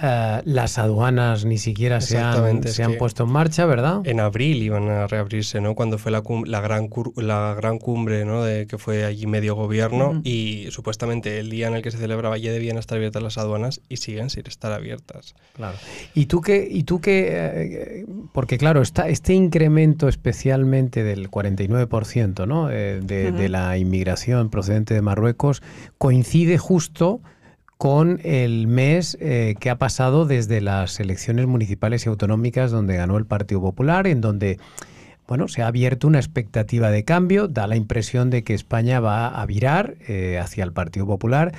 [SPEAKER 5] Eh, las aduanas ni siquiera se han, se han puesto en marcha, ¿verdad?
[SPEAKER 7] En abril iban a reabrirse, ¿no? Cuando fue la, la, gran, la gran cumbre, ¿no? De que fue allí medio gobierno y supuestamente el día en el que se celebraba ya debían estar abiertas las aduanas y siguen sin estar abiertas.
[SPEAKER 5] Claro. ¿Y tú qué, y tú qué eh, porque claro, está, este incremento especialmente del 49%, ¿no? Eh, de, de la inmigración procedente de Marruecos coincide justo con el mes eh, que ha pasado desde las elecciones municipales y autonómicas donde ganó el Partido Popular, en donde bueno, se ha abierto una expectativa de cambio, da la impresión de que España va a virar eh, hacia el Partido Popular.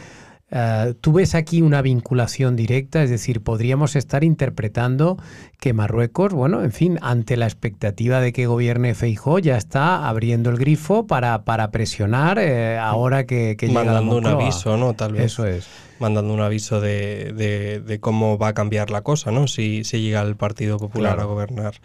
[SPEAKER 5] Uh, ¿Tú ves aquí una vinculación directa? Es decir, podríamos estar interpretando que Marruecos, bueno, en fin, ante la expectativa de que gobierne Feijó, ya está abriendo el grifo para, para presionar ahora que, que
[SPEAKER 7] Mandando un aviso, ¿no?
[SPEAKER 5] Tal vez.
[SPEAKER 7] Eso es mandando un aviso de, de, cómo va a cambiar la cosa, ¿no? Si, si llega el Partido Popular a gobernar.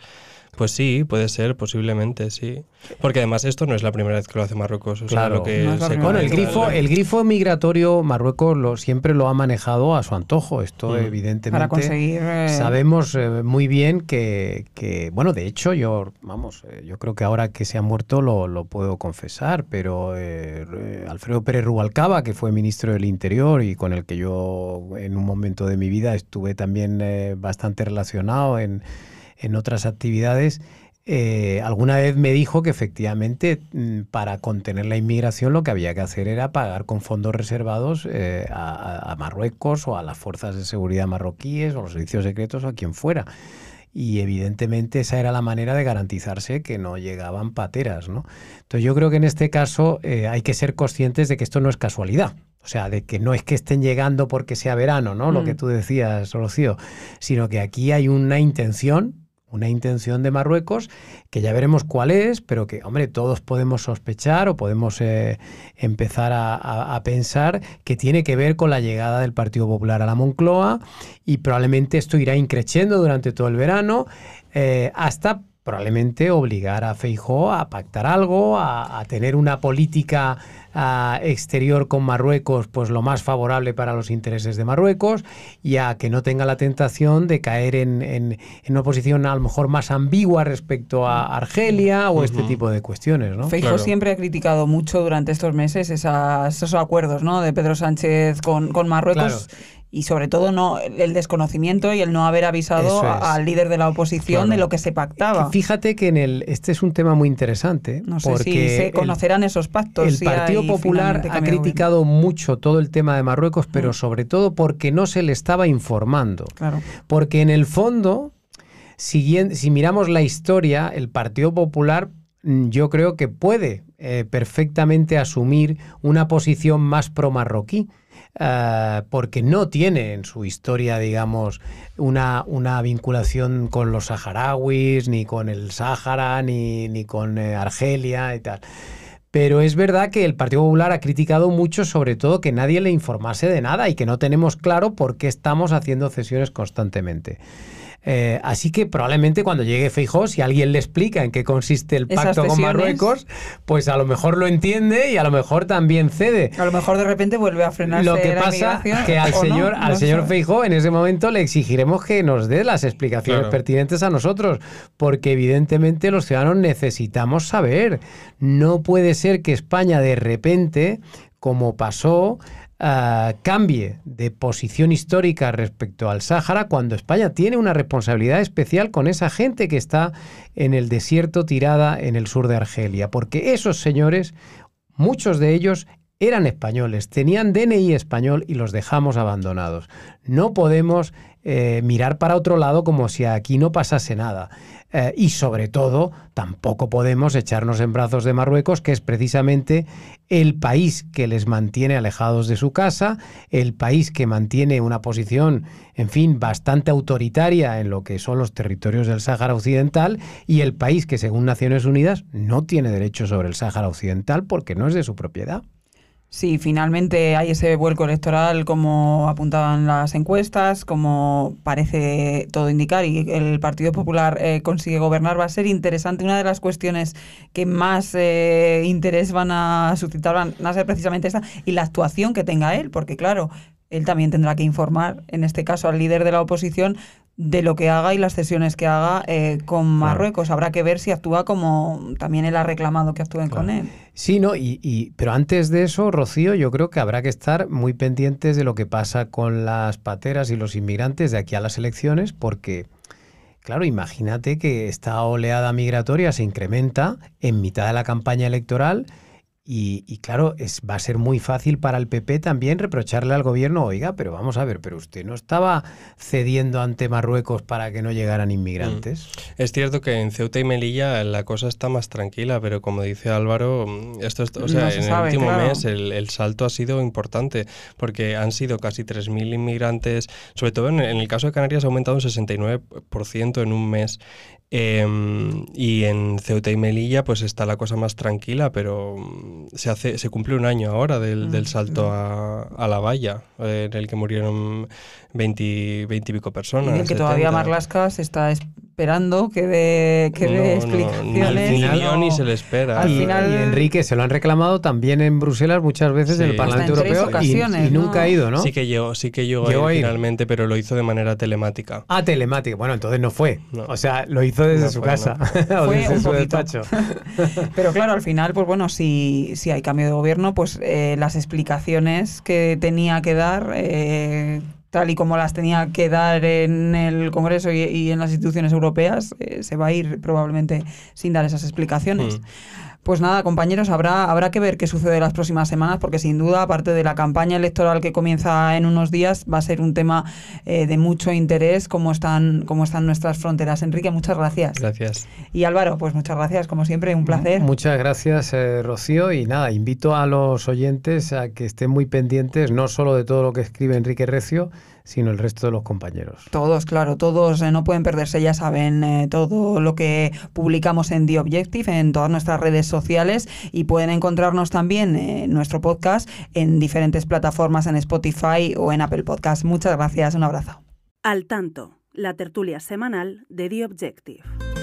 [SPEAKER 7] Pues sí, puede ser, posiblemente, sí. Porque además esto no es la primera vez que lo hace Marruecos.
[SPEAKER 5] claro, que bueno, el grifo, el grifo migratorio Marruecos lo, siempre lo ha manejado a su antojo. Esto mm. evidentemente
[SPEAKER 1] Para conseguir, eh,
[SPEAKER 5] sabemos eh, muy bien que, que, bueno, de hecho yo, vamos, eh, yo creo que ahora que se ha muerto lo, lo puedo confesar, pero Alfredo Pérez Rubalcaba, que fue ministro del Interior y con el que yo en un momento de mi vida estuve también bastante relacionado en en otras actividades, eh, alguna vez me dijo que efectivamente mm, para contener la inmigración lo que había que hacer era pagar con fondos reservados eh, a, Marruecos o a las fuerzas de seguridad marroquíes o los servicios secretos o a quien fuera. Y evidentemente esa era la manera de garantizarse que no llegaban pateras. ¿no? Entonces yo creo que en este caso eh, hay que ser conscientes de que esto no es casualidad. O sea, de que no es que estén llegando porque sea verano, ¿no? Lo que mm. tú decías, Rocío, sino que aquí hay una intención una intención de Marruecos que ya veremos cuál es, pero que, hombre, todos podemos sospechar o podemos eh, empezar a, pensar que tiene que ver con la llegada del Partido Popular a la Moncloa y probablemente esto irá increciendo durante todo el verano eh, hasta probablemente obligar a Feijó a pactar algo, a, tener una política exterior con Marruecos, pues lo más favorable para los intereses de Marruecos, y a que no tenga la tentación de caer en, una posición a lo mejor más ambigua respecto a Argelia o este tipo de cuestiones. ¿no?
[SPEAKER 1] Feijó siempre ha criticado mucho durante estos meses esos acuerdos ¿no? de Pedro Sánchez con, con Marruecos y sobre todo no el desconocimiento y el no haber avisado al líder de la oposición de lo que se pactaba.
[SPEAKER 5] Fíjate que en el este es un tema muy interesante.
[SPEAKER 1] No sé porque si se conocerán esos pactos.
[SPEAKER 5] El Partido Popular ha criticado mucho todo el tema de Marruecos, pero mm. sobre todo porque no se le estaba informando.
[SPEAKER 1] Claro.
[SPEAKER 5] Porque en el fondo, si, si miramos la historia, el Partido Popular mm, yo creo que puede eh, perfectamente asumir una posición más pro-marroquí. Eh, porque no tiene en su historia, digamos, una, una, vinculación con los saharauis, ni con el Sáhara, ni, ni con eh, Argelia y tal. Pero es verdad que el Partido Popular ha criticado mucho, sobre todo, que nadie le informase de nada y que no tenemos claro por qué estamos haciendo cesiones constantemente. Eh, así que probablemente cuando llegue Feijó, si alguien le explica en qué consiste el pacto con Marruecos, pues a lo mejor lo entiende y a lo mejor también cede.
[SPEAKER 1] A lo mejor de repente vuelve a frenarse
[SPEAKER 5] Lo que pasa que al señor, al señor Feijó en ese momento le exigiremos que nos dé las explicaciones pertinentes a nosotros, porque evidentemente los ciudadanos necesitamos saber. No puede ser que España de repente, como pasó, Cambie de posición histórica respecto al Sáhara cuando España tiene una responsabilidad especial con esa gente que está en el desierto tirada en el sur de Argelia, porque esos señores, muchos de ellos eran españoles, tenían DNI español y los dejamos abandonados. No podemos eh, mirar para otro lado como si aquí no pasase nada. Eh, y sobre todo, tampoco podemos echarnos en brazos de Marruecos, que es precisamente el país que les mantiene alejados de su casa, el país que mantiene una posición, en fin, bastante autoritaria en lo que son los territorios del Sáhara Occidental y el país que, según Naciones Unidas, no tiene derecho sobre el Sáhara Occidental porque no es de su propiedad.
[SPEAKER 1] Sí, finalmente hay ese vuelco electoral como apuntaban las encuestas, como parece todo indicar, y el Partido Popular eh, consigue gobernar, va a ser interesante. Una de las cuestiones que más eh, interés van a suscitar van a ser precisamente esta, y la actuación que tenga él, porque claro, él también tendrá que informar, en este caso al líder de la oposición, de lo que haga y las sesiones que haga eh, con Marruecos. Habrá que ver si actúa como también él ha reclamado que actúen con él.
[SPEAKER 5] Sí, no, y, y, pero antes de eso, Rocío, yo creo que habrá que estar muy pendientes de lo que pasa con las pateras y los inmigrantes de aquí a las elecciones, porque, claro, imagínate que esta oleada migratoria se incrementa en mitad de la campaña electoral y, claro, es, va a ser muy fácil para el PP también reprocharle al gobierno, oiga, pero vamos a ver, pero usted no estaba cediendo ante Marruecos para que no llegaran inmigrantes.
[SPEAKER 7] Mm. Es cierto que en Ceuta y Melilla la cosa está más tranquila, pero como dice Álvaro, esto o sea, en el último mes el, salto ha sido importante, porque han sido casi 3.000 inmigrantes, sobre todo en, en, el caso de Canarias ha aumentado un 69% en un mes. Em, y en Ceuta y Melilla pues está la cosa más tranquila, pero mm, se hace se cumple un año ahora del, del mm, salto a, a, la valla, en el que murieron 20, 20 y pico personas.
[SPEAKER 1] Y que todavía Marlasca se está esperando que dé, que explicaciones.
[SPEAKER 7] No, ni se le espera.
[SPEAKER 5] y, Enrique se lo han reclamado también en Bruselas muchas veces en el Parlamento Europeo y, nunca ha ido, ¿no?
[SPEAKER 7] Sí que llegó, sí que llegó, finalmente, pero lo hizo de manera telemática.
[SPEAKER 5] Ah, telemática. Bueno, entonces no fue. O sea, lo hizo desde su casa o desde su despacho.
[SPEAKER 1] pero claro, al final, pues bueno, si, si hay cambio de gobierno, pues eh, las explicaciones que tenía que dar... Eh, tal y como las tenía que dar en el Congreso y, en las instituciones europeas, eh, se va a ir probablemente sin dar esas explicaciones. Mm. Pues nada, compañeros, habrá, habrá que ver qué sucede las próximas semanas, porque sin duda, aparte de la campaña electoral que comienza en unos días, va a ser un tema eh, de mucho interés, cómo están, cómo están nuestras fronteras. Enrique, muchas gracias.
[SPEAKER 7] Gracias.
[SPEAKER 1] Y Álvaro, pues muchas gracias, como siempre, un placer.
[SPEAKER 5] Muchas gracias, eh, Rocío. Y nada, invito a los oyentes a que estén muy pendientes, no solo de todo lo que escribe Enrique Recio, sino el resto de los compañeros.
[SPEAKER 1] Todos, claro, todos eh, no pueden perderse, ya saben, eh, todo lo que publicamos en The Objective, en todas nuestras redes sociales y pueden encontrarnos también en nuestro podcast en diferentes plataformas, en Spotify o en Apple Podcast. Muchas gracias, un abrazo.
[SPEAKER 2] Al tanto, la tertulia semanal de The Objective.